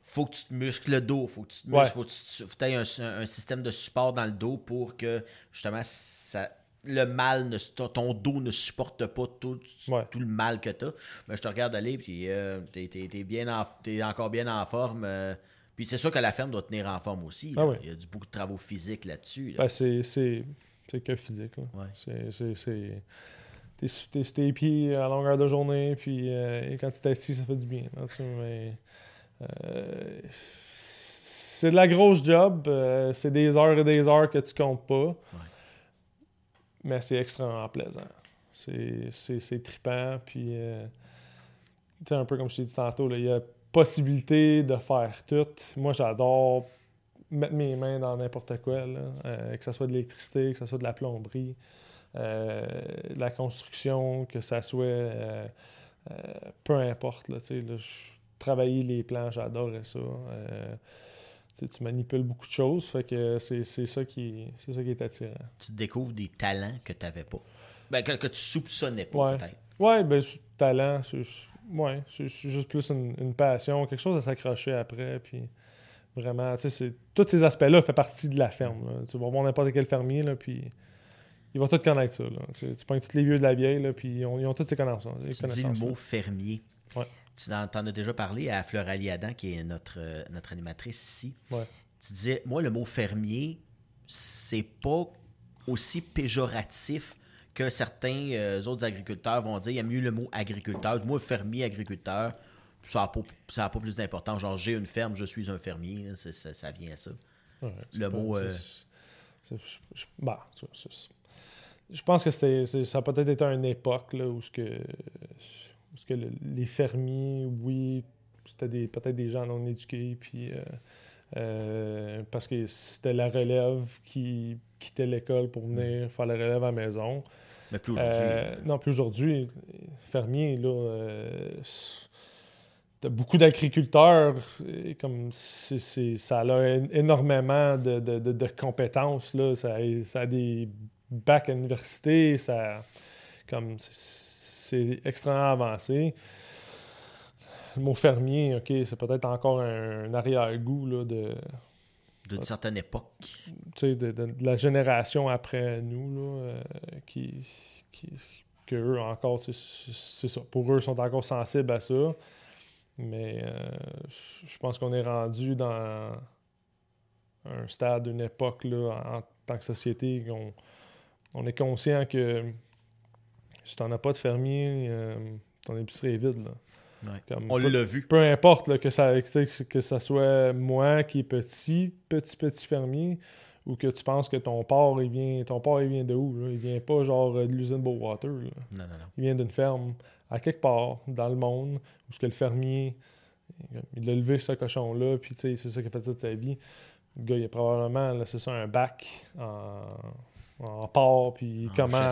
A: faut que tu te muscles le dos, faut que tu te muscles, faut que tu aies un, un, système de support dans le dos pour que justement ça, le mal, ne, ton dos ne supporte pas tout, tout le mal que tu as. Mais je te regarde aller, puis euh, tu es, encore bien en forme. Euh. puis c'est sûr que la ferme doit tenir en forme aussi. Ah Il y a du, beaucoup de travaux physiques là-dessus.
B: Ben, c'est que physique. C'est. T'es sur tes pieds à longueur de journée, puis euh, quand tu t'assis, ça fait du bien. c'est de la grosse job. c'est des heures et des heures que tu comptes pas mais c'est extrêmement plaisant. C'est trippant, puis euh, tu sais, un peu comme je t'ai dit tantôt, il y a possibilité de faire tout. Moi, j'adore mettre mes mains dans n'importe quoi, euh, que ce soit de l'électricité, que ce soit de la plomberie, euh, de la construction, que ce soit peu importe. Là, là, travailler les plans, j'adorais ça tu manipules beaucoup de choses, fait que c'est ça, qui, ça qui est attirant.
A: Tu découvres des talents que tu n'avais pas. Ben, que, que, tu soupçonnais pas, peut-être.
B: Oui, ben, talent, c'est ouais, juste plus une, passion, quelque chose à s'accrocher après, puis vraiment, tu sais, tous ces aspects-là font partie de la ferme. Tu vas voir n'importe quel fermier, là, puis il va tout connaître ça. Là. Tu, tu prends tous les vieux de la vieille, là, puis ils ont, ils ont toutes ces connaissances.
A: Tu dis le mot fermier. Ouais. Tu en, as déjà parlé à Floralie Adam, qui est notre, euh, notre animatrice ici. Tu disais, moi, le mot fermier, c'est pas aussi péjoratif que certains euh, autres agriculteurs vont dire. Il y a mieux le mot agriculteur. Moi, fermier, agriculteur, ça n'a pas, pas, plus d'importance. Genre, j'ai une ferme, je suis un fermier. Ça, vient à ça. le mot. Euh,
B: je pense que ça a peut-être été une époque là, où ce que parce que les fermiers, oui, c'était peut-être des gens non éduqués, puis euh, euh, parce que c'était la relève qui quittait l'école pour venir faire la relève à la maison.
A: Mais plus aujourd'hui. Euh,
B: non, plus aujourd'hui. Fermiers, là, t'as beaucoup d'agriculteurs, comme ça a énormément de, compétences, là. Ça, ça, a des bacs à l'université, ça, comme, c'est extrêmement avancé. Le mot fermier, OK, c'est peut-être encore un, arrière-goût de.
A: D'une certaine époque.
B: Tu sais, de, la génération après nous, là, euh, qui, que eux encore, c'est ça. Pour eux, ils sont encore sensibles à ça. Mais euh, je pense qu'on est rendu dans un stade, une époque, là, en, tant que société, qu'on on est conscient que si t'en as pas de fermier, euh, ton épicerie est vide.
A: On l'a vu.
B: Peu importe que, ça, que ça soit moi qui est petit, petit, petit fermier, ou que tu penses que ton porc, il vient, ton porc, il vient de où? Là? Il vient pas genre de l'usine Beauwater. Non,
A: non, non.
B: Il vient d'une ferme à quelque part dans le monde où ce que le fermier, il a levé ce cochon-là, puis c'est ça qu'il a fait toute sa vie. Le gars, il a probablement, c'est ça, un bac en en port, puis comment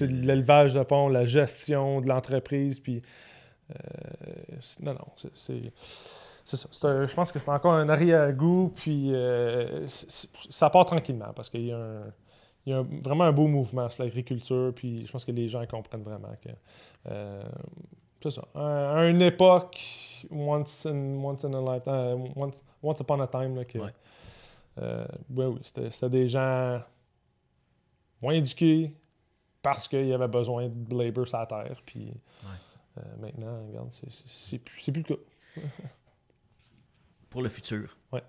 B: l'élevage de pont, la gestion de l'entreprise, puis euh, non, non, c'est c'est ça. je pense que c'est encore un arrière-goût, puis euh, ça part tranquillement parce qu'il y, y, a vraiment un beau mouvement sur l'agriculture, puis je pense que les gens comprennent vraiment que. Euh, c'est ça. À, une époque, once in, once in a lifetime, once, once upon a time, là, que, oui, oui, c'était des gens moins éduqués parce qu'il y avait besoin de labor sur la terre. Puis euh, maintenant, regarde, c'est plus, plus le cas.
A: Pour le futur.
B: Ouais.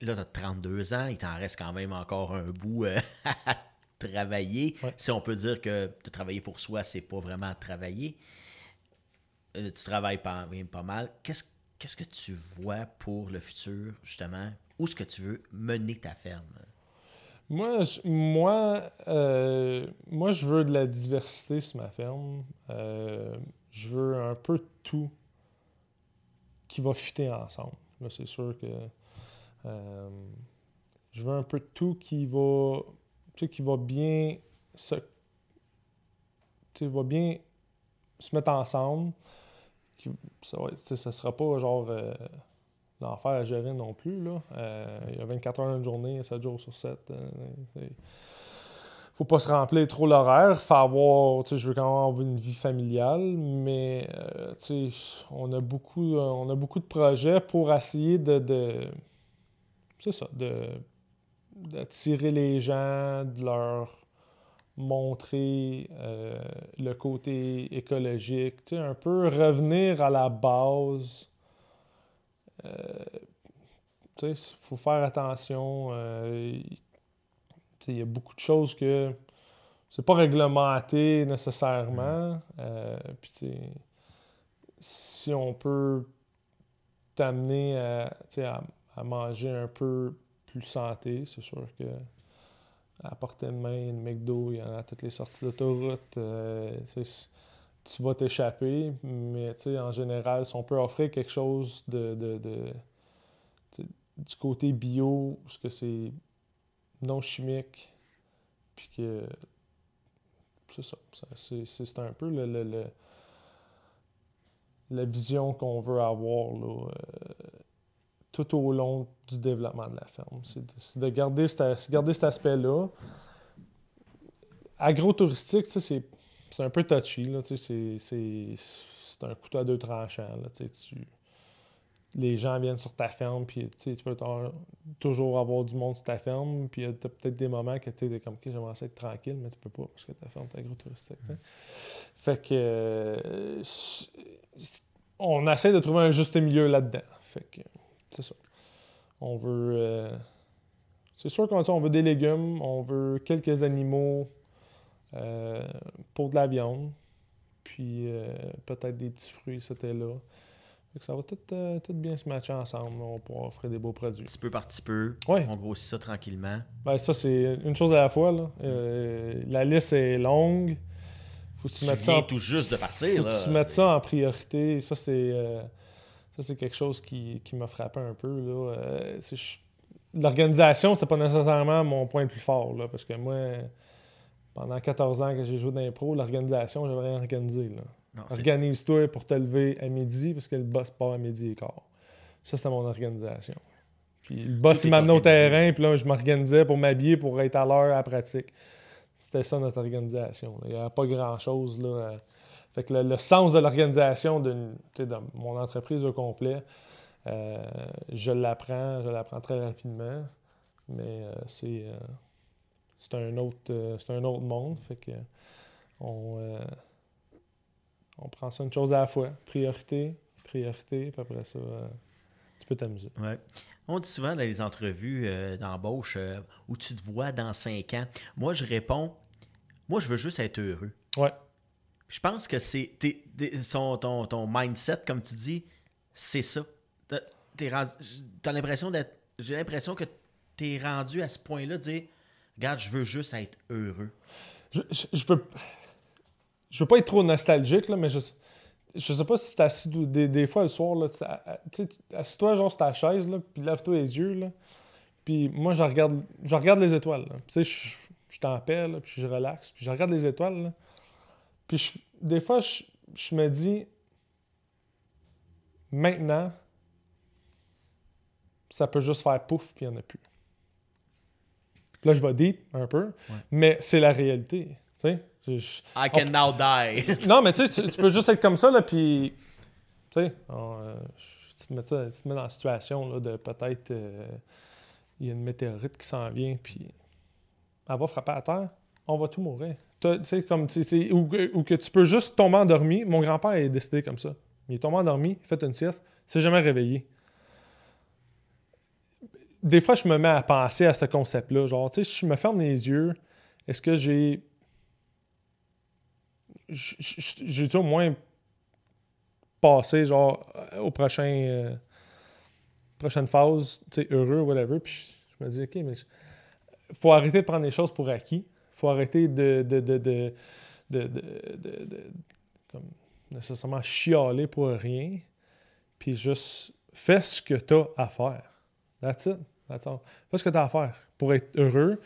A: là, tu as 32 ans, il t'en reste quand même encore un bout euh, (laughs) à travailler. Si on peut dire que de travailler pour soi, c'est pas vraiment travailler. Euh, tu travailles pas, pas mal. Qu'est-ce qu'est-ce que tu vois pour le futur, justement? Où est-ce que tu veux mener ta ferme?
B: Moi, je, moi, euh, moi, je veux de la diversité sur ma ferme. Euh, je veux un peu de tout qui va fitter ensemble. c'est sûr que euh, je veux un peu de tout qui va, qui va bien se, va bien se mettre ensemble. ça, ne sera pas genre l'enfer à gérer non plus. Là. Euh, il y a 24 heures dans une journée, 7 jours sur 7. ne euh, faut pas se remplir trop l'horaire. Faut avoir, je veux quand même avoir une vie familiale, mais euh, on a beaucoup, on a beaucoup de projets pour essayer de, c'est ça, de d'attirer les gens, de leur montrer le côté écologique, un peu revenir à la base il euh, faut faire attention. Euh, il y a beaucoup de choses que c'est pas réglementé nécessairement. Euh, si on peut t'amener à, manger un peu plus santé, c'est sûr que à portée de main, une McDo, il y en a à toutes les sorties d'autoroute tu vas t'échapper, mais en général, si on peut offrir quelque chose de, du côté bio, ce que c'est non chimique, puis que c'est ça, c'est un peu le, la vision qu'on veut avoir là, euh, tout au long du développement de la ferme. C'est de, garder, garder cet aspect-là. Agro-touristique, c'est c'est un peu touchy. Là, c'est, c'est, un couteau à deux tranchants. Là, tu, les gens viennent sur ta ferme, puis tu peux toujours avoir du monde sur ta ferme, puis y a peut-être des moments que tu es comme, OK, j'aimerais être tranquille, mais tu peux pas parce que ta ferme est agro-touristique. Fait que. Euh, on essaie de trouver un juste milieu là-dedans. Fait que. C'est ça. On veut. Euh, c'est sûr qu'on veut des légumes, on veut quelques animaux euh, pour de la viande, puis euh, peut-être des petits fruits, c'était là. ça va euh, tout, bien se matcher ensemble. On pourra offrir des beaux produits.
A: Petit peu par petit peu. On grossit ça tranquillement.
B: Ben, ça, c'est une chose à la fois. Là. la liste est longue.
A: Faut tu, tu ça tout juste de partir.
B: Faut que tu mettes ça en priorité. Ça, c'est ça c'est quelque chose qui, qui m'a frappé un peu. Là. L'organisation, c'était pas nécessairement mon point le plus fort. Là, parce que moi pendant 14 ans que j'ai joué dans l'organisation, j'avais rien organisé. Organise-toi pour te lever à midi parce que le boss part à midi et quart. Ça, c'était mon organisation. Puis le boss, il m'amenait au terrain, puis là, je m'organisais pour m'habiller pour être à l'heure à la pratique. C'était ça notre organisation. Il n'y avait pas grand-chose. là. Fait que le, sens de l'organisation de, mon entreprise au complet, euh, je l'apprends, je l'apprends très rapidement. Mais euh, c'est. Euh, c'est un autre euh, c'est un autre monde. Fait que on, euh, on prend ça une chose à la fois. Priorité, priorité, puis après ça, euh, tu peux t'amuser.
A: Ouais. On dit souvent dans les entrevues d'embauche où tu te vois dans cinq ans. Moi, je réponds Moi, je veux juste être heureux.
B: Ouais.
A: Je pense que c'est ton, ton, ton, mindset, comme tu dis, c'est ça. T'as l'impression d'être. J'ai l'impression que tu es rendu à ce point-là de dire Regarde, je veux juste être heureux.
B: Je, je, veux. Pas être trop nostalgique, là, mais je. Je sais pas si t'es assis des, des, fois le soir, là, assis-toi genre sur ta chaise, là, puis lève-toi les yeux, là. Puis moi, je regarde, je regarde les étoiles, Tu sais, je, je t'en paix, puis je relaxe, puis je regarde les étoiles. Puis des fois, je, je me dis, maintenant, ça peut juste faire pouf, puis il n'y en a plus. Là, je vais deep un peu, mais c'est la réalité. Tu
A: sais, I can now die. (laughs)
B: non, mais tu sais, tu peux juste être comme ça, là, puis. Tu sais, euh, tu, te mets, tu, te mets dans la situation là, de peut-être. Euh, il y a une météorite qui s'en vient, puis. Elle va frapper à terre, on va tout mourir. Tu sais, comme. Ou, ou, que tu peux juste tomber endormi. Mon grand-père est décédé comme ça. Il est tombé endormi, il fait une sieste, il s'est jamais réveillé des fois, je me mets à penser à ce concept-là. Genre, tu sais, je me ferme les yeux. Est-ce que j'ai. J'ai dû au moins passer, genre, au prochain. Euh, prochaine phase, tu sais, heureux, whatever. Puis je me dis, OK, mais. Faut arrêter de prendre les choses pour acquis. Faut arrêter de. de, de, de, de, de comme, nécessairement chialer pour rien. Puis juste fais ce que tu as à faire. That's it. That's all. Fais ce que tu as à faire pour être heureux.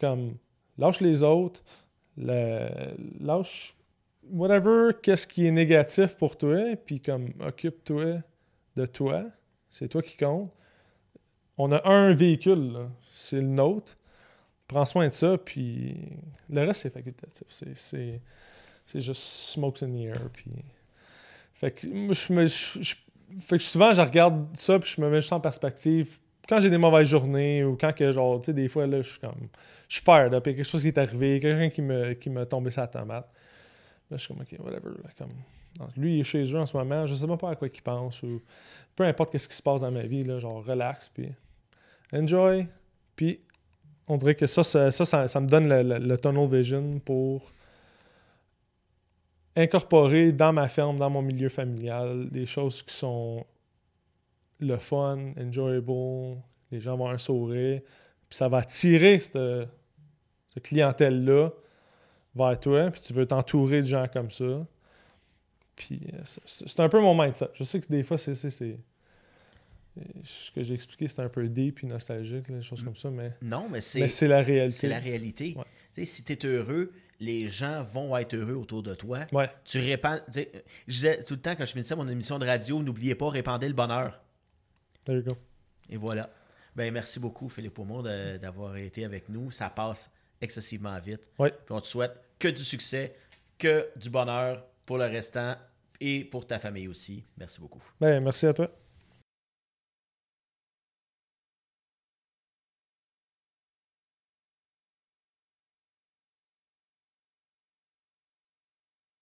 B: Comme lâche les autres, lâche whatever, qu'est-ce qui est négatif pour toi, puis comme occupe-toi de toi. C'est toi qui compte. On a un véhicule, c'est le nôtre. Prends soin de ça, puis le reste, c'est facultatif. C'est, juste smokes in the air. Puis... Fait que, je me, fait que souvent, je regarde ça, puis je me mets juste en perspective quand j'ai des mauvaises journées ou quand que, genre, tu sais, des fois, là, je suis comme. Je suis fired up, il quelque chose qui est arrivé, quelqu'un qui me, qui m'a tombé sa tomate. Là, je suis comme, OK, whatever. comme, lui, il est chez eux en ce moment, je sais même pas à quoi il pense ou peu importe ce qui se passe dans ma vie, là, genre, relax, puis enjoy. Puis, on dirait que ça, ça, ça, ça, me donne le, tunnel vision pour incorporer dans ma ferme, dans mon milieu familial, des choses qui sont le fun, enjoyable, les gens vont un sourire, puis ça va attirer cette, clientèle-là vers toi, puis tu veux t'entourer de gens comme ça. Puis euh, c'est un peu mon mindset. Je sais que des fois, c'est. Ce que j'ai expliqué, c'est un peu deep et nostalgique, des choses comme ça, mais.
A: Non, mais c'est.
B: la réalité.
A: C'est la réalité. Si tu es heureux, les gens vont être heureux autour de toi.
B: Ouais.
A: Tu répands. Je disais tout le temps quand je finissais mon émission de radio, n'oubliez pas, répandez le bonheur.
B: There you go.
A: Et voilà. Ben, merci beaucoup, Philippe Aumont, d'avoir été avec nous. Ça passe excessivement vite. Puis on te souhaite que du succès, que du bonheur pour le restant et pour ta famille aussi. Merci beaucoup.
B: Ben, merci à toi.